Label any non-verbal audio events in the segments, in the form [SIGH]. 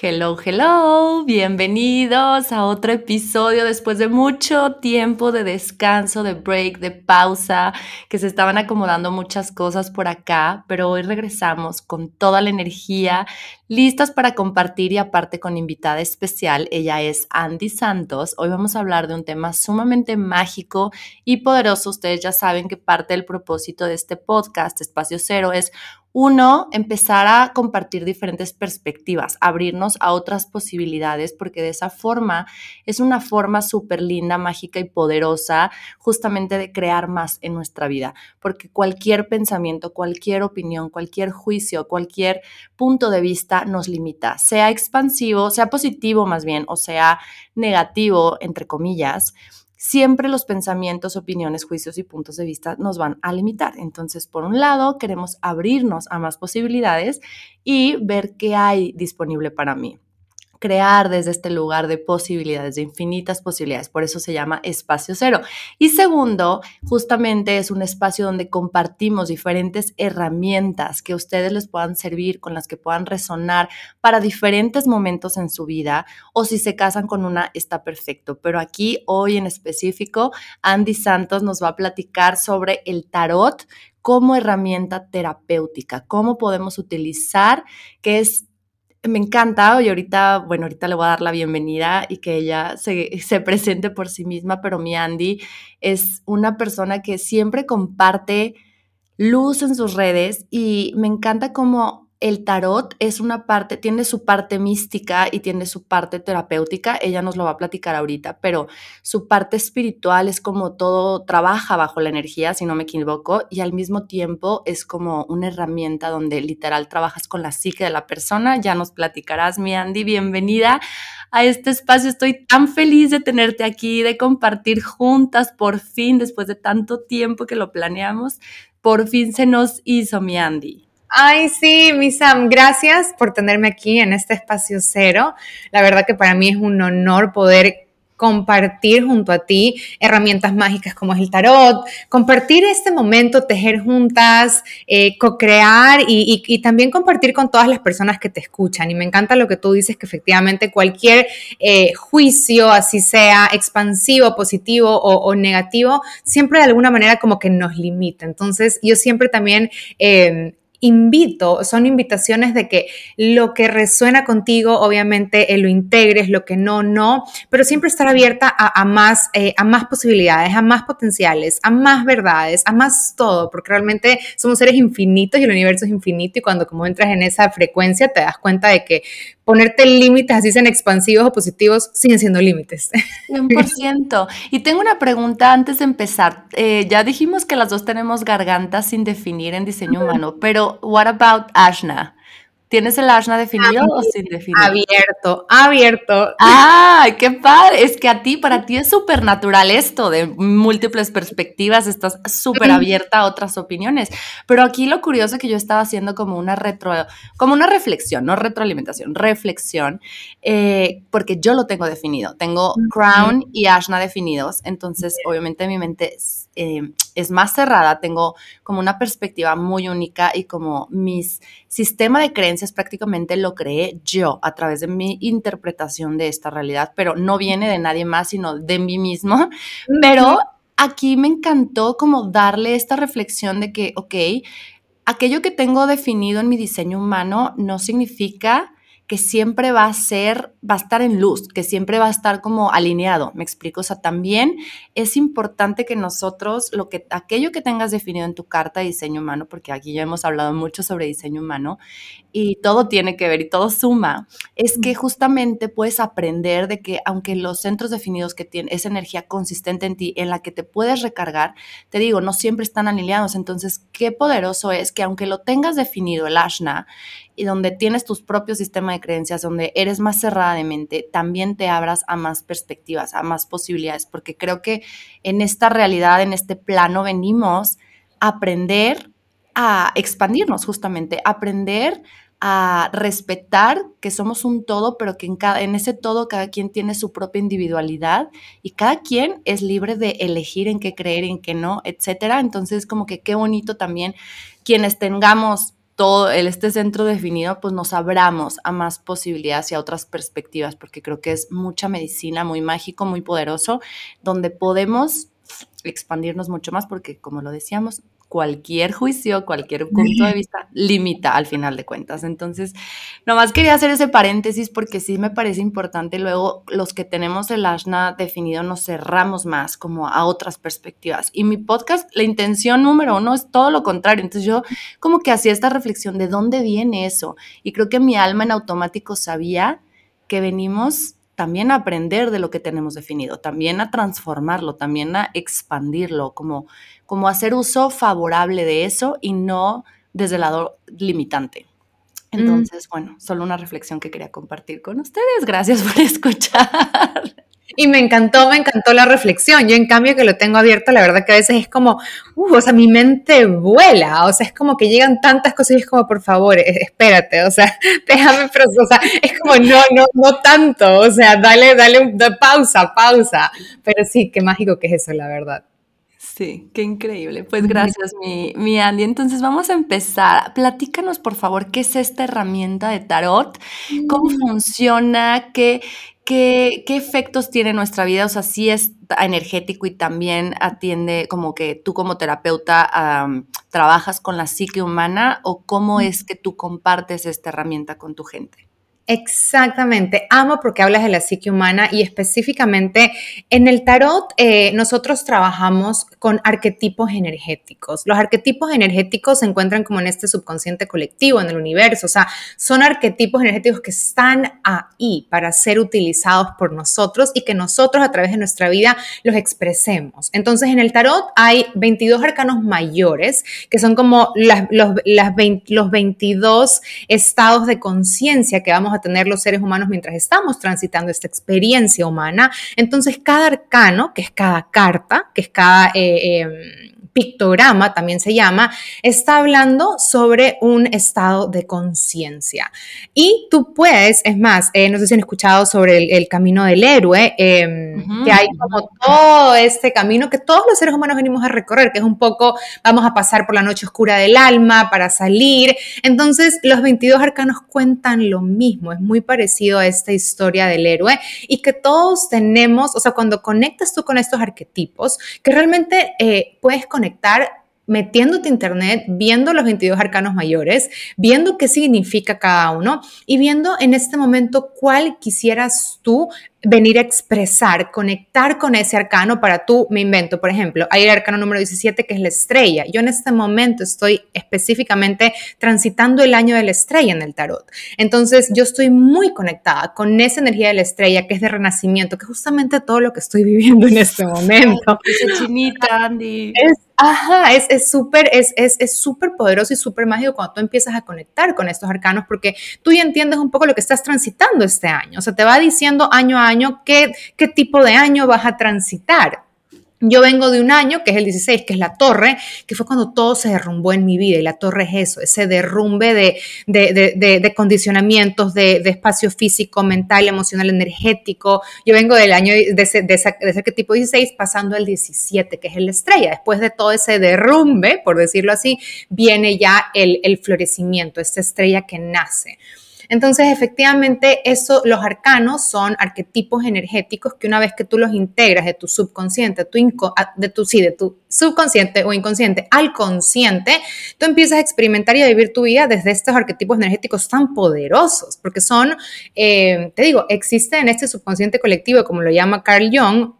Hello, hello, bienvenidos a otro episodio después de mucho tiempo de descanso, de break, de pausa, que se estaban acomodando muchas cosas por acá, pero hoy regresamos con toda la energía, listas para compartir y aparte con invitada especial, ella es Andy Santos. Hoy vamos a hablar de un tema sumamente mágico y poderoso. Ustedes ya saben que parte del propósito de este podcast, Espacio Cero, es uno, empezar a compartir diferentes perspectivas, abrirnos a otras posibilidades, porque de esa forma es una forma súper linda, mágica y poderosa justamente de crear más en nuestra vida, porque cualquier pensamiento, cualquier opinión, cualquier juicio, cualquier punto de vista nos limita, sea expansivo, sea positivo más bien, o sea negativo, entre comillas siempre los pensamientos, opiniones, juicios y puntos de vista nos van a limitar. Entonces, por un lado, queremos abrirnos a más posibilidades y ver qué hay disponible para mí crear desde este lugar de posibilidades, de infinitas posibilidades. Por eso se llama espacio cero. Y segundo, justamente es un espacio donde compartimos diferentes herramientas que a ustedes les puedan servir, con las que puedan resonar para diferentes momentos en su vida. O si se casan con una, está perfecto. Pero aquí, hoy en específico, Andy Santos nos va a platicar sobre el tarot como herramienta terapéutica, cómo podemos utilizar, que es me encanta y ahorita, bueno, ahorita le voy a dar la bienvenida y que ella se, se, presente por sí misma, pero mi Andy es una persona que siempre comparte luz en sus redes y me encanta cómo el tarot es una parte, tiene su parte mística y tiene su parte terapéutica, ella nos lo va a platicar ahorita, pero su parte espiritual es como todo trabaja bajo la energía, si no me equivoco, y al mismo tiempo es como una herramienta donde literal trabajas con la psique de la persona. Ya nos platicarás, mi Andy, bienvenida a este espacio. Estoy tan feliz de tenerte aquí, de compartir juntas, por fin, después de tanto tiempo que lo planeamos, por fin se nos hizo, mi Andy. Ay, sí, mi Sam, gracias por tenerme aquí en este espacio cero. La verdad que para mí es un honor poder compartir junto a ti herramientas mágicas como es el tarot, compartir este momento, tejer juntas, eh, co-crear y, también compartir con todas las personas que te escuchan. Y me encanta lo que tú dices, que efectivamente cualquier eh, juicio, así sea expansivo, positivo o, negativo, siempre de alguna manera como que nos limita. Entonces yo siempre también... Eh, invito, son invitaciones de que lo que resuena contigo, obviamente eh, lo integres, lo que no, no, pero siempre estar abierta a, más, eh, a más posibilidades, a más potenciales, a más verdades, a más todo, porque realmente somos seres infinitos y el universo es infinito y cuando como entras en esa frecuencia te das cuenta de que ponerte límites, así sean expansivos o positivos, siguen siendo límites. 100%. Y tengo una pregunta antes de empezar. Eh, ya dijimos que las dos tenemos gargantas sin definir en diseño humano, pero what about Ashna? ¿Tienes el ashna definido o sin definir? Abierto, abierto. ¡Ay, qué padre! Es que a ti, para ti es súper natural esto de múltiples perspectivas, estás súper abierta a otras opiniones. Pero aquí lo curioso que yo estaba haciendo como una retro, como una reflexión, no retroalimentación, reflexión, eh, porque yo lo tengo definido. Tengo crown y ashna definidos, entonces obviamente mi mente es, eh, es más cerrada, tengo como una perspectiva muy única y como mis sistema de creencias prácticamente lo creé yo a través de mi interpretación de esta realidad, pero no viene de nadie más, sino de mí mismo. Pero aquí me encantó como darle esta reflexión de que, ok, aquello que tengo definido en mi diseño humano no significa que siempre va a ser, va a estar en luz, que siempre va a estar como alineado, me explico, o sea, también es importante que nosotros, lo que, aquello que tengas definido en tu carta de diseño humano, porque aquí ya hemos hablado mucho sobre diseño humano y todo tiene que ver y todo suma, es que justamente puedes aprender de que aunque los centros definidos que tienen esa energía consistente en ti, en la que te puedes recargar, te digo, no siempre están alineados, entonces qué poderoso es que aunque lo tengas definido el ashna y donde tienes tus propios sistemas de creencias, donde eres más cerrada de mente, también te abras a más perspectivas, a más posibilidades, porque creo que en esta realidad, en este plano, venimos a aprender a expandirnos justamente, aprender a respetar que somos un todo, pero que en, cada, en ese todo cada quien tiene su propia individualidad y cada quien es libre de elegir en qué creer, en qué no, etcétera. Entonces, como que qué bonito también quienes tengamos todo el, este centro definido, pues nos abramos a más posibilidades y a otras perspectivas, porque creo que es mucha medicina, muy mágico, muy poderoso, donde podemos expandirnos mucho más, porque como lo decíamos, cualquier juicio, cualquier punto de vista limita al final de cuentas. Entonces, nomás quería hacer ese paréntesis porque sí me parece importante. Luego, los que tenemos el ashna definido nos cerramos más como a otras perspectivas. Y mi podcast, la intención número uno es todo lo contrario. Entonces, yo como que hacía esta reflexión de dónde viene eso. Y creo que mi alma en automático sabía que venimos también a aprender de lo que tenemos definido, también a transformarlo, también a expandirlo, como, como hacer uso favorable de eso y no desde el lado limitante. Mm. Entonces, bueno, solo una reflexión que quería compartir con ustedes. Gracias por [LAUGHS] escuchar. Y me encantó, me encantó la reflexión. Yo en cambio que lo tengo abierto, la verdad que a veces es como, uh, o sea, mi mente vuela, o sea, es como que llegan tantas cosas y es como, por favor, espérate, o sea, [LAUGHS] déjame, o sea, es como, no, no, no tanto, o sea, dale, dale, pausa, pausa. Pero sí, qué mágico que es eso, la verdad. Sí, qué increíble. Pues gracias, mi, mi, Andy. Entonces vamos a empezar. Platícanos, por favor, qué es esta herramienta de tarot, cómo mm. funciona, qué, ¿Qué, efectos tiene nuestra vida? O sea, sí es energético y también atiende como que tú como terapeuta trabajas con la psique humana o cómo es que tú compartes esta herramienta con tu gente. Exactamente, amo porque hablas de la psique humana y específicamente en el tarot eh, nosotros trabajamos con arquetipos energéticos. Los arquetipos energéticos se encuentran como en este subconsciente colectivo, en el universo, o sea, son arquetipos energéticos que están ahí para ser utilizados por nosotros y que nosotros a través de nuestra vida los expresemos. Entonces en el tarot hay 22 arcanos mayores que son como los, las los 22 estados de conciencia que vamos a tener los seres humanos mientras estamos transitando esta experiencia humana. Entonces, cada arcano, que es cada carta, que es cada... Eh, em, pictograma también se llama, está hablando sobre un estado de conciencia. Y tú puedes, es más, eh, no sé si han escuchado sobre el, camino del héroe, em, que hay como todo este camino que todos los seres humanos venimos a recorrer, que es un poco, vamos a pasar por la noche oscura del alma para salir. Entonces, los 22 arcanos cuentan lo mismo, es muy parecido a esta historia del héroe y que todos tenemos, o sea, cuando conectas tú con estos arquetipos, que realmente eh, puedes conectar conectar metiéndote internet, viendo los 22 arcanos mayores, viendo qué significa cada uno y viendo en este momento cuál quisieras tú venir a expresar, conectar con ese arcano para tú, me invento, por ejemplo, hay el arcano número 17 que es la estrella. Yo en este momento estoy específicamente transitando el año de la estrella en el tarot. Entonces yo estoy muy conectada con esa energía de la estrella que es de renacimiento, que es justamente todo lo que estoy [LAUGHS] viviendo en este momento. Esa chinita, Andy. Es, ajá, es súper, es, es, es súper poderoso y súper mágico cuando tú empiezas a conectar con estos arcanos porque tú ya entiendes un poco lo que estás transitando este año. O sea, te va diciendo año a año qué, qué tipo de año vas a transitar. Yo vengo de un año, que es el 16, que es la torre, que fue cuando todo se derrumbó en mi vida. Y la torre es eso, ese derrumbe de, de, condicionamientos, de, espacio físico, mental, emocional, energético. Yo vengo del año de ese, de ese, tipo 16, pasando al 17, que es el estrella. Después de todo ese derrumbe, por decirlo así, viene ya el, el florecimiento, esta estrella que nace. Entonces, efectivamente, eso, los arcanos son arquetipos energéticos que una vez que tú los integras de tu subconsciente, tu de tu, sí, de tu subconsciente o inconsciente al consciente, tú empiezas a experimentar y a vivir tu vida desde estos arquetipos energéticos tan poderosos, porque son, eh, te digo, existen en este subconsciente colectivo, como lo llama Carl Jung,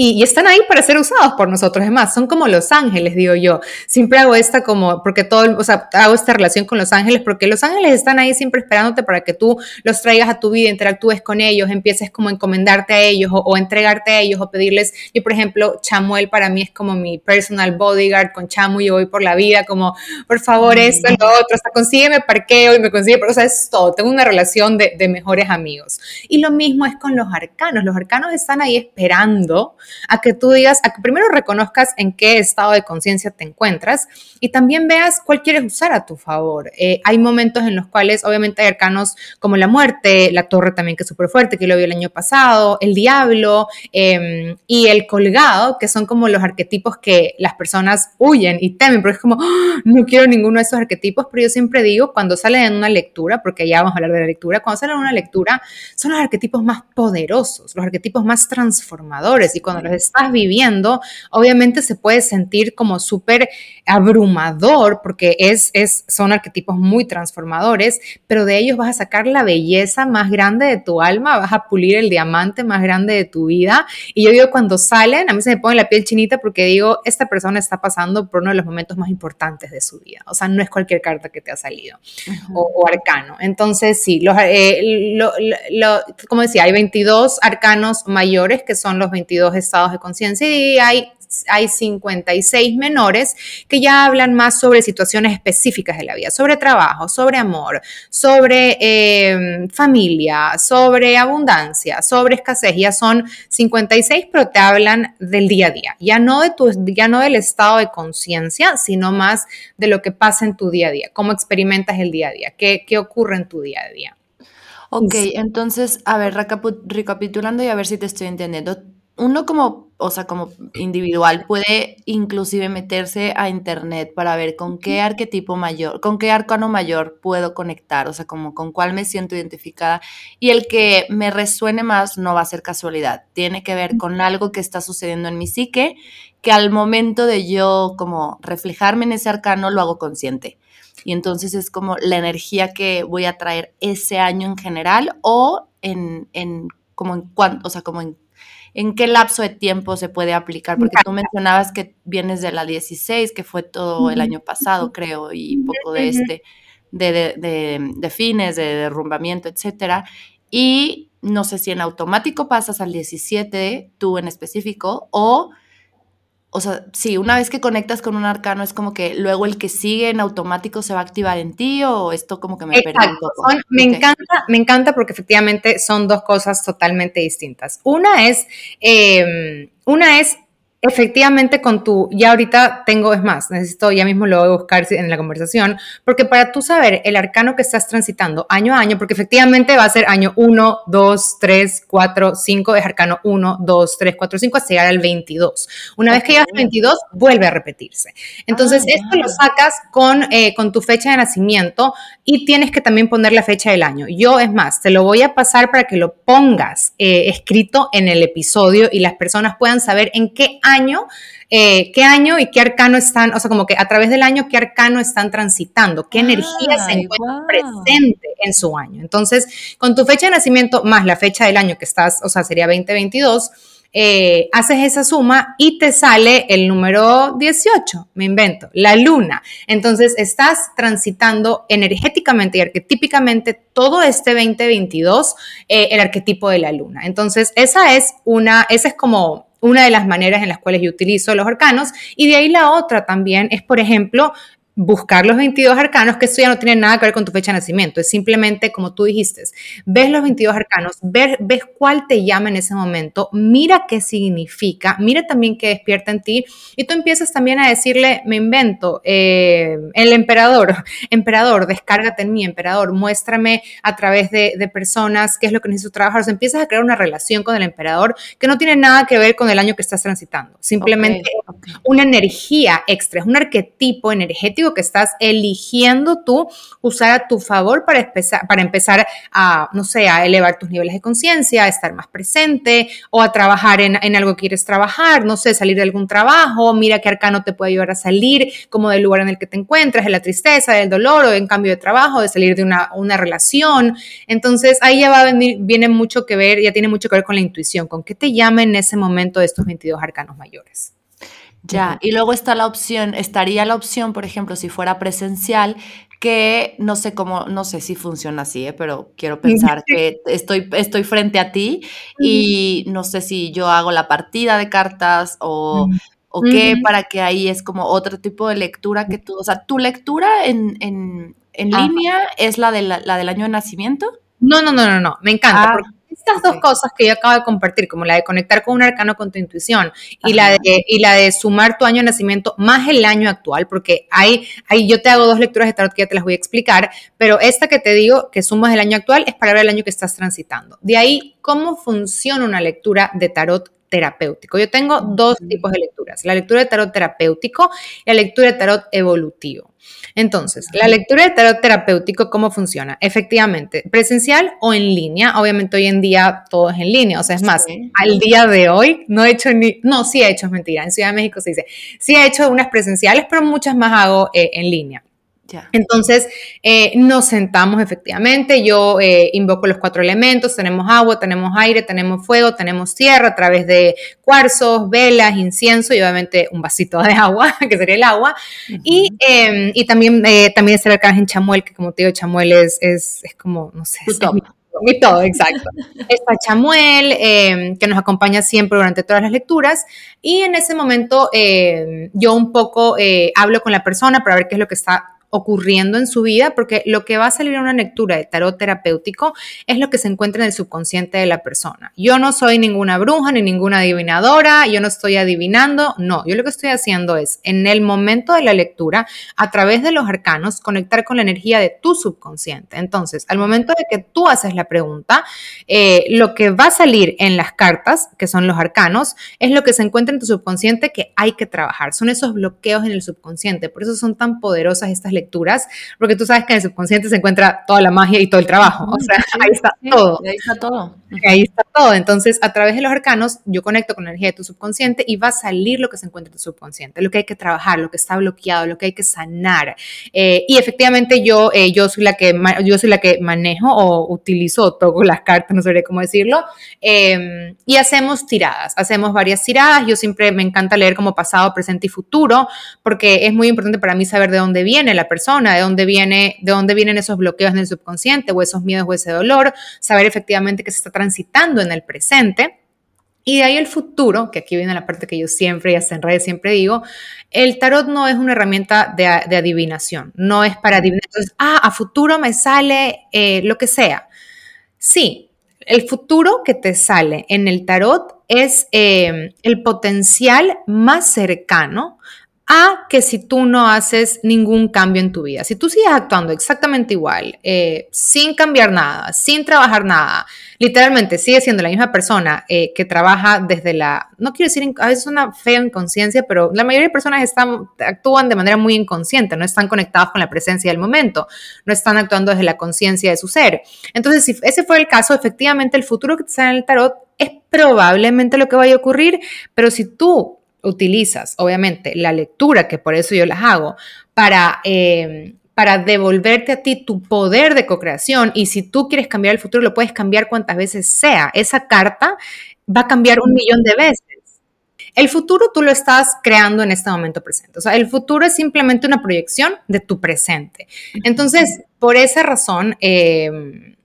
y, están ahí para ser usados por nosotros. Es más, son como los ángeles, digo yo. Siempre hago esta como, porque todo, o sea, hago esta relación con los ángeles, porque los ángeles están ahí siempre esperándote para que tú los traigas a tu vida, interactúes con ellos, empieces como a encomendarte a ellos o, entregarte a ellos o pedirles. Yo, por ejemplo, Chamuel para mí es como mi personal bodyguard. Con Chamu yo voy por la vida como, por favor, esto, lo otro, hasta consígueme parqueo y me consigue, pero, o sea, es todo. Tengo una relación de, de mejores amigos. Y lo mismo es con los arcanos. Los arcanos están ahí esperando a que tú digas, a que primero reconozcas en qué estado de conciencia te encuentras y también veas cuál quieres usar a tu favor. Eh, hay momentos en los cuales obviamente hay arcanos como la muerte, la torre también que es súper fuerte, que lo vi el año pasado, el diablo em, y el colgado, que son como los arquetipos que las personas huyen y temen, porque es como, ¡Ah! no quiero ninguno de esos arquetipos, pero yo siempre digo, cuando salen en una lectura, porque ya vamos a hablar de la lectura, cuando salen en una lectura, son los arquetipos más poderosos, los arquetipos más transformadores y cuando los estás viviendo, obviamente se puede sentir como súper abrumador porque es, es, son arquetipos muy transformadores, pero de ellos vas a sacar la belleza más grande de tu alma, vas a pulir el diamante más grande de tu vida. Y yo digo, cuando salen, a mí se me pone la piel chinita porque digo, esta persona está pasando por uno de los momentos más importantes de su vida. O sea, no es cualquier carta que te ha salido o, arcano. Entonces, sí, los, eh, como decía, hay 22 arcanos mayores que son los 22 estados de conciencia y hay hay 56 menores que ya hablan más sobre situaciones específicas de la vida, sobre trabajo, sobre amor, sobre em, familia, sobre abundancia, sobre escasez. Ya son 56, pero te hablan del día a día, ya no, de tu, ya no del estado de conciencia, sino más de lo que pasa en tu día a día, cómo experimentas el día a día, qué, qué ocurre en tu día a día. Ok, entonces, a ver, recapitulando y a ver si te estoy entendiendo uno como, o sea, como individual puede inclusive meterse a internet para ver con qué arquetipo mayor, con qué arcano mayor puedo conectar, o sea, como con cuál me siento identificada. Y el que me resuene más no va a ser casualidad, tiene que ver con algo que está sucediendo en mi psique que al momento de yo como reflejarme en ese arcano lo hago consciente. Y entonces es como la energía que voy a traer ese año en general o en, en como en cuánto, o sea, como en ¿En qué lapso de tiempo se puede aplicar? Porque tú mencionabas que vienes de la 16, que fue todo el año pasado, creo, y poco de este, de, de, de, fines, de derrumbamiento, etcétera. Y no sé si en automático pasas al 17, tú en específico, o o sea, sí, una vez que conectas con un arcano es como que luego el que sigue en automático se va a activar en ti o esto como que me Exacto. me encanta, me encanta porque efectivamente son dos cosas totalmente distintas. Una es, eh, una es Efectivamente, con tu, ya ahorita tengo, es más, necesito, ya mismo lo voy a buscar en la conversación, porque para tú saber el arcano que estás transitando año a año, porque efectivamente va a ser año 1, 2, 3, 4, 5, es arcano 1, 2, 3, 4, 5, hasta llegar al 22. Una vez que llegas al 22, vuelve a repetirse. Entonces, ah, esto lo sacas con, eh, con tu fecha de nacimiento y tienes que también poner la fecha del año. Yo, es más, te lo voy a pasar para que lo pongas eh, escrito en el episodio y las personas puedan saber en qué año, eh, qué año y qué arcano están, o sea, como que a través del año, qué arcano están transitando, qué energía se encuentra presente en su año. Entonces, con tu fecha de nacimiento más la fecha del año que estás, o sea, sería 2022, eh, haces esa suma y te sale el número 18, me invento, la luna. Entonces estás transitando energéticamente y arquetípicamente todo este 2022 eh, el arquetipo de la luna. Entonces esa es una, esa es como una de las maneras en las cuales yo utilizo los arcanos y de ahí la otra también es, por ejemplo, buscar los 22 arcanos, que eso ya no tiene nada que ver con tu fecha de nacimiento, es simplemente como tú dijiste, ves los 22 arcanos, ves, ves cuál te llama en ese momento, mira qué significa, mira también qué despierta en ti y tú empiezas también a decirle, me invento, eh, el emperador, [LAUGHS] emperador, descárgate en mí, emperador, muéstrame a través de, de personas qué es lo que necesito trabajar, o sea, empiezas a crear una relación con el emperador que no tiene nada que ver con el año que estás transitando, simplemente una energía extra, es un arquetipo energético que estás eligiendo tú usar a tu favor para empezar, para empezar a, no sé, a elevar tus niveles de conciencia, a estar más presente o a trabajar en, algo que quieres trabajar, no sé, salir de algún trabajo, mira qué arcano te puede ayudar a salir como del lugar en el que te encuentras, de la tristeza, del dolor o en cambio de trabajo, de salir de una, relación. Entonces ahí ya va a venir, viene mucho que ver, ya tiene mucho que ver con la intuición, con qué te llama en ese momento de estos 22 arcanos mayores. Ya, y luego está la opción, estaría la opción, por ejemplo, si fuera presencial, que no sé cómo, no sé si funciona así, ¿eh? pero quiero [LAUGHS] pensar que estoy, estoy frente a ti y no sé si yo hago la partida de cartas o, o qué, para que ahí es como otro tipo de lectura que tú, o sea, tu lectura en, en, en línea es la, de la, del año de nacimiento. No, no, no, no, no, me encanta. Ah. Estas dos cosas que yo acabo de compartir, como la de conectar con un arcano con tu intuición y la, de, y la de sumar tu año de nacimiento más el año actual, porque hay, hay, yo te hago dos lecturas de tarot que ya te las voy a explicar, pero esta que te digo que sumas el año actual es para ver el año que estás transitando. De ahí, ¿cómo funciona una lectura de tarot terapéutico. Yo tengo dos tipos de lecturas, la lectura de tarot terapéutico y la lectura de tarot evolutivo. Entonces, la lectura de tarot terapéutico, ¿cómo funciona? Efectivamente, presencial o en línea. Obviamente hoy en día todo es en línea. O sea, es más, al día de hoy no he hecho ni, no, sí he hecho, es mentira. En Ciudad de México se dice, sí he hecho unas presenciales, pero muchas más hago eh, en línea. Entonces, eh, nos sentamos efectivamente, yo eh, invoco los cuatro elementos, tenemos agua, tenemos aire, tenemos fuego, tenemos tierra a través de cuarzos, velas, incienso y obviamente un vasito de agua, [LAUGHS] que sería el agua. y, em, y, también, eh, también es el arcángel Chamuel, que como te digo, Chamuel es, es, es como, no sé, es mi, todo, exacto. [LAUGHS] Está Chamuel, em, que nos acompaña siempre durante todas las lecturas, y en ese momento em, yo un poco hablo con la persona para ver qué es lo que está ocurriendo en su vida, porque lo que va a salir en una lectura de tarot terapéutico es lo que se encuentra en el subconsciente de la persona. Yo no soy ninguna bruja ni ninguna adivinadora, yo no estoy adivinando, no, yo lo que estoy haciendo es en el momento de la lectura, a través de los arcanos, conectar con la energía de tu subconsciente. Entonces, al momento de que tú haces la pregunta, eh, lo que va a salir en las cartas, que son los arcanos, es lo que se encuentra en tu subconsciente que hay que trabajar. Son esos bloqueos en el subconsciente, por eso son tan poderosas estas porque tú sabes que en el subconsciente se encuentra toda la magia y todo el trabajo. O sea, ahí está todo. Ahí está todo. Ahí está todo. Entonces, a través de los arcanos, yo conecto con la energía de tu subconsciente y va a salir lo que se encuentra en tu subconsciente, lo que hay que trabajar, lo que está bloqueado, lo que hay que sanar. Eh, y efectivamente, yo, eh, yo, soy la que, yo soy la que manejo o utilizo o toco las cartas, no sabría cómo decirlo. Em, y hacemos tiradas, hacemos varias tiradas. Yo siempre me encanta leer como pasado, presente y futuro, porque es muy importante para mí saber de dónde viene la persona, de dónde, viene, de dónde vienen esos bloqueos en el subconsciente o esos miedos o ese dolor, saber efectivamente que se está transitando en el presente. Y de ahí el futuro, que aquí viene la parte que yo siempre y hasta en redes siempre digo, el tarot no es una herramienta de, adivinación, no es para adivinar. Entonces, ah, a futuro me sale eh, lo que sea. Sí, el futuro que te sale en el tarot es eh, el potencial más cercano a que si tú no haces ningún cambio en tu vida. Si tú sigues actuando exactamente igual, eh, sin cambiar nada, sin trabajar nada, literalmente sigues siendo la misma persona eh, que trabaja desde la, no quiero decir, a veces una fea inconsciencia, pero la mayoría de personas están, actúan de manera muy inconsciente, no están conectados con la presencia del momento, no están actuando desde la conciencia de su ser. Entonces, si ese fue el caso, efectivamente el futuro que te sale en el tarot es probablemente lo que vaya a ocurrir, pero si tú utilizas, obviamente, la lectura, que por eso yo las hago, para, eh, para devolverte a ti tu poder de co-creación. Y si tú quieres cambiar el futuro, lo puedes cambiar cuantas veces sea. Esa carta va a cambiar un millón de veces. El futuro tú lo estás creando en este momento presente. O sea, el futuro es simplemente una proyección de tu presente. Entonces, por esa razón, eh,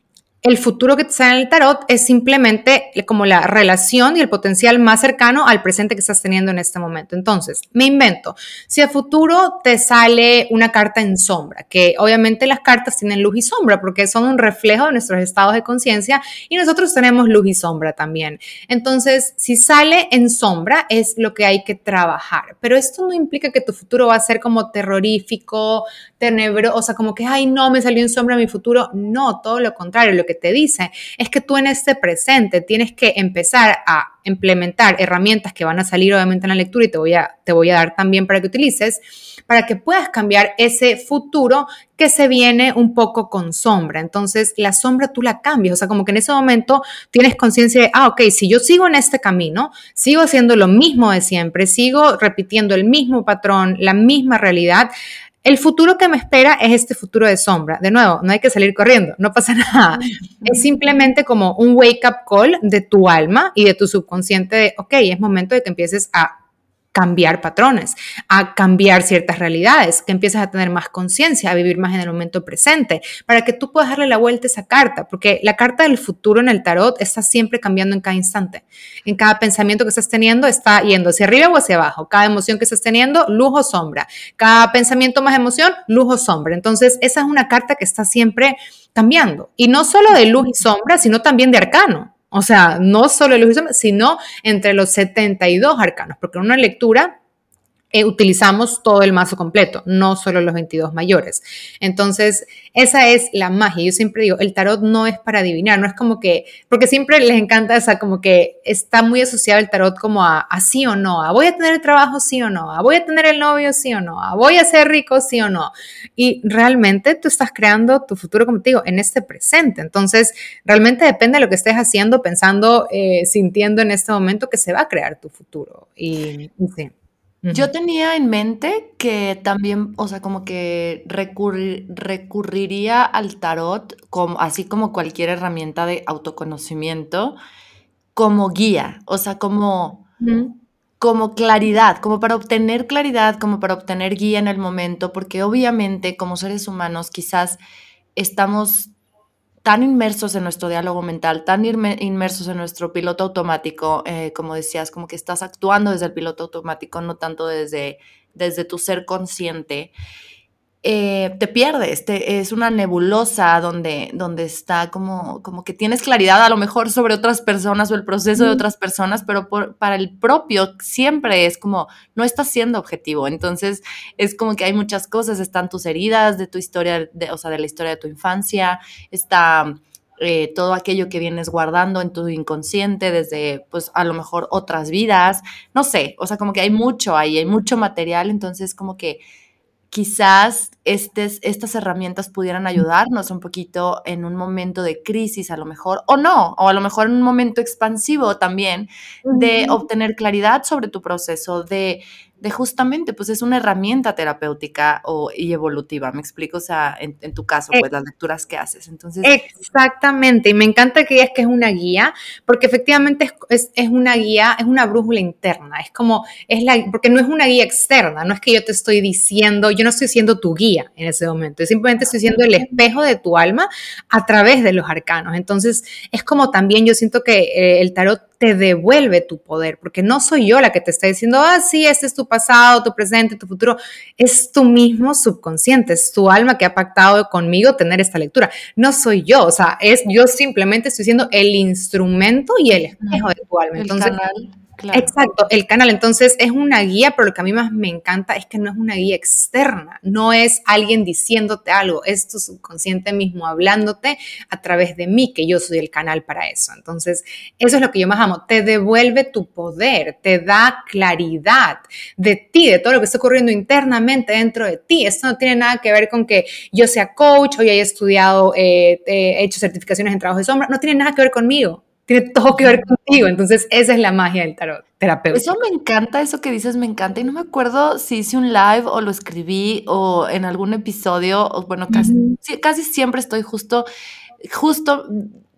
el futuro que te sale en el tarot es simplemente como la relación y el potencial más cercano al presente que estás teniendo en este momento. Entonces, me invento, si a futuro te sale una carta en sombra, que obviamente las cartas tienen luz y sombra porque son un reflejo de nuestros estados de conciencia y nosotros tenemos luz y sombra también. Entonces, si sale en sombra es lo que hay que trabajar, pero esto no implica que tu futuro va a ser como terrorífico, tenebroso, o sea, como que, ay, no, me salió en sombra mi futuro. No, todo lo contrario, lo que te dice es que tú en este presente tienes que empezar a implementar herramientas que van a salir obviamente en la lectura y te voy a, te voy a dar también para que utilices, para que puedas cambiar ese futuro que se viene un poco con sombra. Entonces, la sombra tú la cambias, o sea, como que en ese momento tienes conciencia de, ah, ok, si yo sigo en este camino, sigo haciendo lo mismo de siempre, sigo repitiendo el mismo patrón, la misma realidad, el futuro que me espera es este futuro de sombra. De nuevo, no hay que salir corriendo, no pasa [LAUGHS] nada. Es simplemente como un wake up call de tu alma y de tu subconsciente de, ok, es momento de que empieces a cambiar patrones, a cambiar ciertas realidades, que empieces a tener más conciencia, a vivir más en el momento presente, para que tú puedas darle la vuelta a esa carta, porque la carta del futuro en el tarot está siempre cambiando en cada instante. En cada pensamiento que estás teniendo está yendo hacia arriba o hacia abajo. Cada emoción que estás teniendo, luz o sombra. Cada pensamiento más emoción, luz o sombra. Entonces, esa es una carta que está siempre cambiando. Y no solo de luz y sombra, sino también de arcano. O sea, no solo el sino entre los 72 arcanos, porque en una lectura eh, utilizamos todo el mazo completo, no solo los 22 mayores. Entonces, esa es la magia. Yo siempre digo, el tarot no es para adivinar, no es como que, porque siempre les encanta esa, como que está muy asociado el tarot como a, sí o no, a voy a tener el trabajo sí o no, a voy a tener el novio sí o no, a voy a ser rico sí o no. Y realmente tú estás creando tu futuro, como te en este presente. Entonces, realmente depende de lo que estés haciendo, pensando, eh, sintiendo en este momento que se va a crear tu futuro. Y, y sí. Yo tenía en mente que también, o sea, como que recurriría al tarot, como, así como cualquier herramienta de autoconocimiento, como guía, o sea, como, como claridad, como para obtener claridad, como para obtener guía en el momento, porque obviamente como seres humanos quizás estamos tan inmersos en nuestro diálogo mental, tan inmersos en nuestro piloto automático, eh, como decías, como que estás actuando desde el piloto automático, no tanto desde, desde tu ser consciente. Eh, te pierdes, es una nebulosa donde, donde está como, como que tienes claridad a lo mejor sobre otras personas o el proceso de otras personas, pero para el propio siempre es como no estás siendo objetivo. Entonces es como que hay muchas cosas, están tus heridas de tu historia, de, o sea, de la historia de tu infancia, está eh, todo aquello que vienes guardando en tu inconsciente desde, pues, a lo mejor otras vidas, no sé, o sea, como que hay mucho ahí, hay mucho material, entonces como que quizás estas herramientas pudieran ayudarnos un poquito en un momento de crisis a lo mejor, o no, o a lo mejor en un momento expansivo también, de obtener claridad sobre tu proceso, de de justamente, pues es una herramienta terapéutica o, y evolutiva, me explico, o sea, en, tu caso, pues las lecturas que haces. Entonces, Exactamente, y me encanta que digas que es una guía, porque efectivamente es, es, una guía, es una brújula interna, es como, es la, porque no es una guía externa, no es que yo te estoy diciendo, yo no estoy siendo tu guía en ese momento, simplemente estoy siendo el espejo de tu alma a través de los arcanos. Entonces, es como también yo siento que eh, el tarot te devuelve tu poder, porque no soy yo la que te está diciendo, ah, sí, este es tu pasado, tu presente, tu futuro, es tu mismo subconsciente, es tu alma que ha pactado conmigo tener esta lectura. No soy yo, o sea, es yo simplemente estoy siendo el instrumento y el espejo de tu alma. Entonces, Exacto, el canal. Entonces es una guía, pero lo que a mí más me encanta es que no es una guía externa, no es alguien diciéndote algo, es tu subconsciente mismo hablándote a través de mí, que yo soy el canal para eso. Entonces, eso es lo que yo más amo, te devuelve tu poder, te da claridad de ti, de todo lo que está ocurriendo internamente dentro de ti. Esto no tiene nada que ver con que yo sea coach o haya estudiado, eh, he hecho certificaciones en trabajo de sombra, no tiene nada que ver conmigo tiene todo que ver contigo. Entonces, esa es la magia del tarot terapeuta. Eso me encanta, eso que dices me encanta. Y no me acuerdo si hice un live o lo escribí o en algún episodio, o bueno, casi, casi siempre estoy justo, justo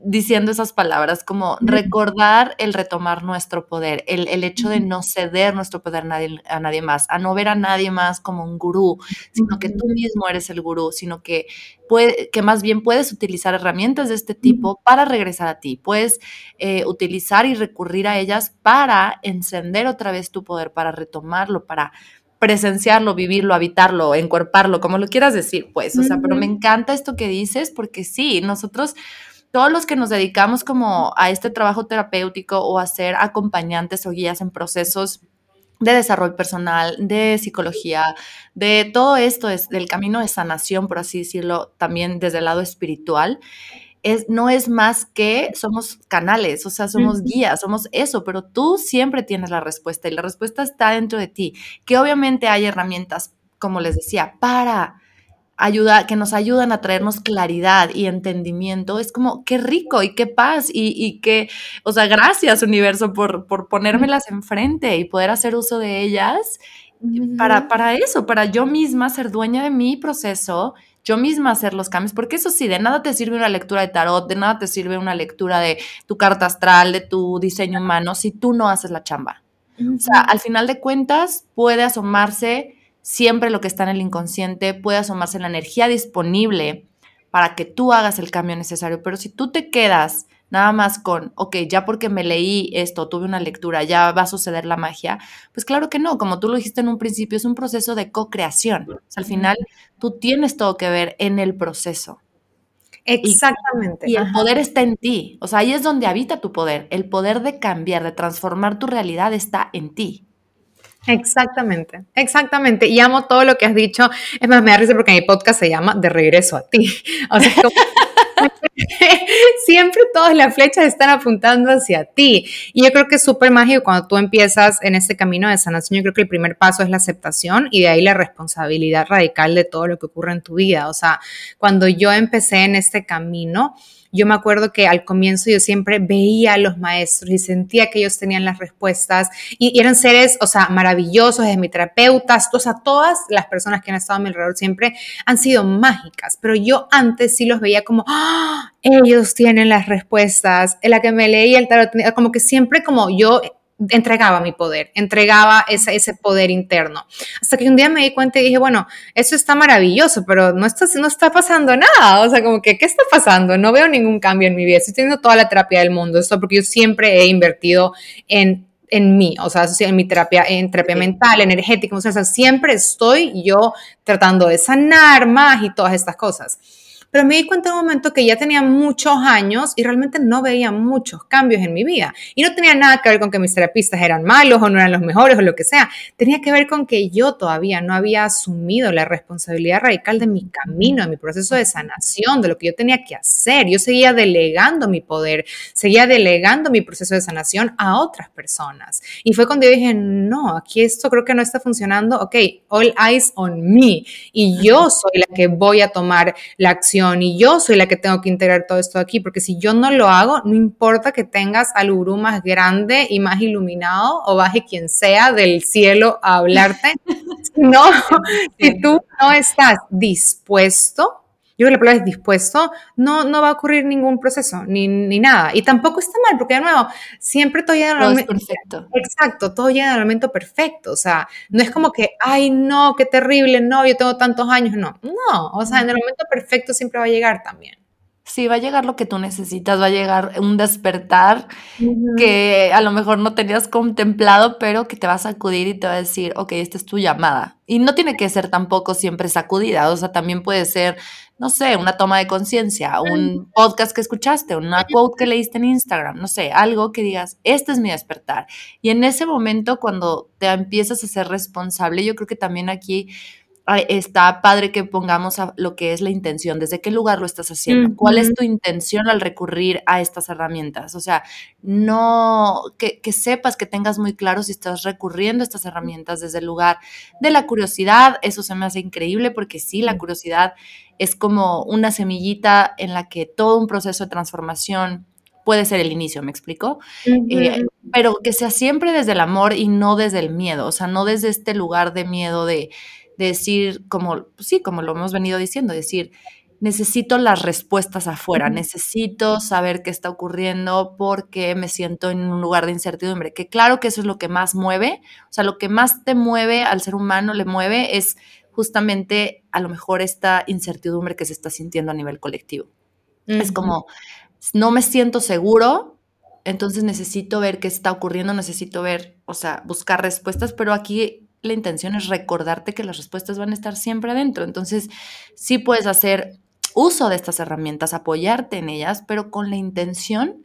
diciendo esas palabras, como recordar el retomar nuestro poder, el, el hecho de no ceder nuestro poder a nadie, a nadie, más, a no ver a nadie más como un gurú, sino que tú mismo eres el gurú, sino que, puede, que más bien puedes utilizar herramientas de este tipo para regresar a ti, puedes eh, utilizar y recurrir a ellas para encender otra vez tu poder, para retomarlo, para presenciarlo, vivirlo, habitarlo, encuerparlo, como lo quieras decir, pues, o sea, pero me encanta esto que dices porque sí, nosotros todos los que nos dedicamos como a este trabajo terapéutico o a ser acompañantes o guías en procesos de desarrollo personal, de psicología, de todo esto, es del camino de sanación, por así decirlo, también desde el lado espiritual, es, no es más que somos canales, o sea, somos guías, somos eso, pero tú siempre tienes la respuesta y la respuesta está dentro de ti, que obviamente hay herramientas, como les decía, para ayuda, que nos ayudan a traernos claridad y entendimiento, es como qué rico y qué paz y, y qué, o sea, gracias universo por, por ponérmelas enfrente y poder hacer uso de ellas para, para eso, para yo misma ser dueña de mi proceso, yo misma hacer los cambios, porque eso sí, de nada te sirve una lectura de tarot, de nada te sirve una lectura de tu carta astral, de tu diseño humano, si tú no haces la chamba. O sea, al final de cuentas puede asomarse siempre lo que está en el inconsciente puede asomarse en la energía disponible para que tú hagas el cambio necesario. Pero si tú te quedas nada más con, ok, ya porque me leí esto, tuve una lectura, ya va a suceder la magia, pues claro que no, como tú lo dijiste en un principio, es un proceso de co-creación. al final tú tienes todo que ver en el proceso. Exactamente. Y, el poder está en ti. O sea, ahí es donde habita tu poder. El poder de cambiar, de transformar tu realidad está en ti. Exactamente, exactamente. Y amo todo lo que has dicho. Es más, me da risa porque mi podcast se llama De regreso a ti. [LAUGHS] O sea, [LAUGHS] siempre todas las flechas están apuntando hacia ti. Y yo creo que es súper mágico cuando tú empiezas en este camino de sanación. Yo creo que el primer paso es la aceptación y de ahí la responsabilidad radical de todo lo que ocurre en tu vida. O sea, cuando yo empecé en este camino, yo me acuerdo que al comienzo yo siempre veía a los maestros y sentía que ellos tenían las respuestas y, eran seres, o sea, maravillosos, de mi terapeutas, o sea, todas las personas que han estado a mi alrededor siempre han sido mágicas, pero yo antes sí los veía como, ¡Ah! ellos tienen las respuestas, en la que me leía el tarot, como que siempre como yo entregaba mi poder, entregaba ese, ese poder interno. Hasta que un día me di cuenta y dije, bueno, eso está maravilloso, pero no está, no está pasando nada. O sea, como que, ¿qué está pasando? No veo ningún cambio en mi vida. Estoy teniendo toda la terapia del mundo. Esto porque yo siempre he invertido en en mí, o sea, en mi terapia, en terapia mental, energética, o sea, siempre estoy yo tratando de sanar más y todas estas cosas. Pero me di cuenta en un momento que ya tenía muchos años y realmente no veía muchos cambios en mi vida. Y no tenía nada que ver con que mis terapistas eran malos o no eran los mejores o lo que sea. Tenía que ver con que yo todavía no había asumido la responsabilidad radical de mi camino, de mi proceso de sanación, de lo que yo tenía que hacer. Yo seguía delegando mi poder, seguía delegando mi proceso de sanación a otras personas. Y fue cuando yo dije, no, aquí esto creo que no está funcionando. Ok, all eyes on me. Y yo soy la que voy a tomar la acción y yo soy la que tengo que integrar todo esto aquí, porque si yo no lo hago, no importa que tengas al gurú más grande y más iluminado o baje quien sea del cielo a hablarte, [LAUGHS] no, si tú no estás dispuesto yo creo que la palabra es dispuesto, no, no va a ocurrir ningún proceso, ni, ni nada. Y tampoco está mal, porque de nuevo, siempre todo llega al momento perfecto. Exacto, todo llega al momento perfecto. O sea, no es como que, ay, no, qué terrible, no, yo tengo tantos años. No, no, o sea, en el momento perfecto siempre va a llegar también. Sí, va a llegar lo que tú necesitas, va a llegar un despertar que a lo mejor no tenías contemplado, pero que te va a sacudir y te va a decir, ok, esta es tu llamada. Y no tiene que ser tampoco siempre sacudida, o sea, también puede ser, no sé, una toma de conciencia, un podcast que escuchaste, una quote que leíste en Instagram, no sé, algo que digas, este es mi despertar. Y en ese momento, cuando te empiezas a ser responsable, yo creo que también aquí está padre que pongamos lo que es la intención, desde qué lugar lo estás haciendo, cuál es tu intención al recurrir a estas herramientas. O sea, no, que, sepas, que tengas muy claro si estás recurriendo a estas herramientas desde el lugar de la curiosidad, eso se me hace increíble porque sí, la curiosidad es como una semillita en la que todo un proceso de transformación puede ser el inicio, ¿me explico? Eh, pero que sea siempre desde el amor y no desde el miedo, o sea, no desde este lugar de miedo de decir, como, pues sí, como lo hemos venido diciendo, decir, necesito las respuestas afuera, necesito saber qué está ocurriendo porque me siento en un lugar de incertidumbre, que claro que eso es lo que más mueve, o sea, lo que más te mueve al ser humano, le mueve es justamente a lo mejor esta incertidumbre que se está sintiendo a nivel colectivo. Es como, no me siento seguro, entonces necesito ver qué está ocurriendo, necesito ver, o sea, buscar respuestas, pero aquí la intención es recordarte que las respuestas van a estar siempre adentro. Entonces, sí puedes hacer uso de estas herramientas, apoyarte en ellas, pero con la intención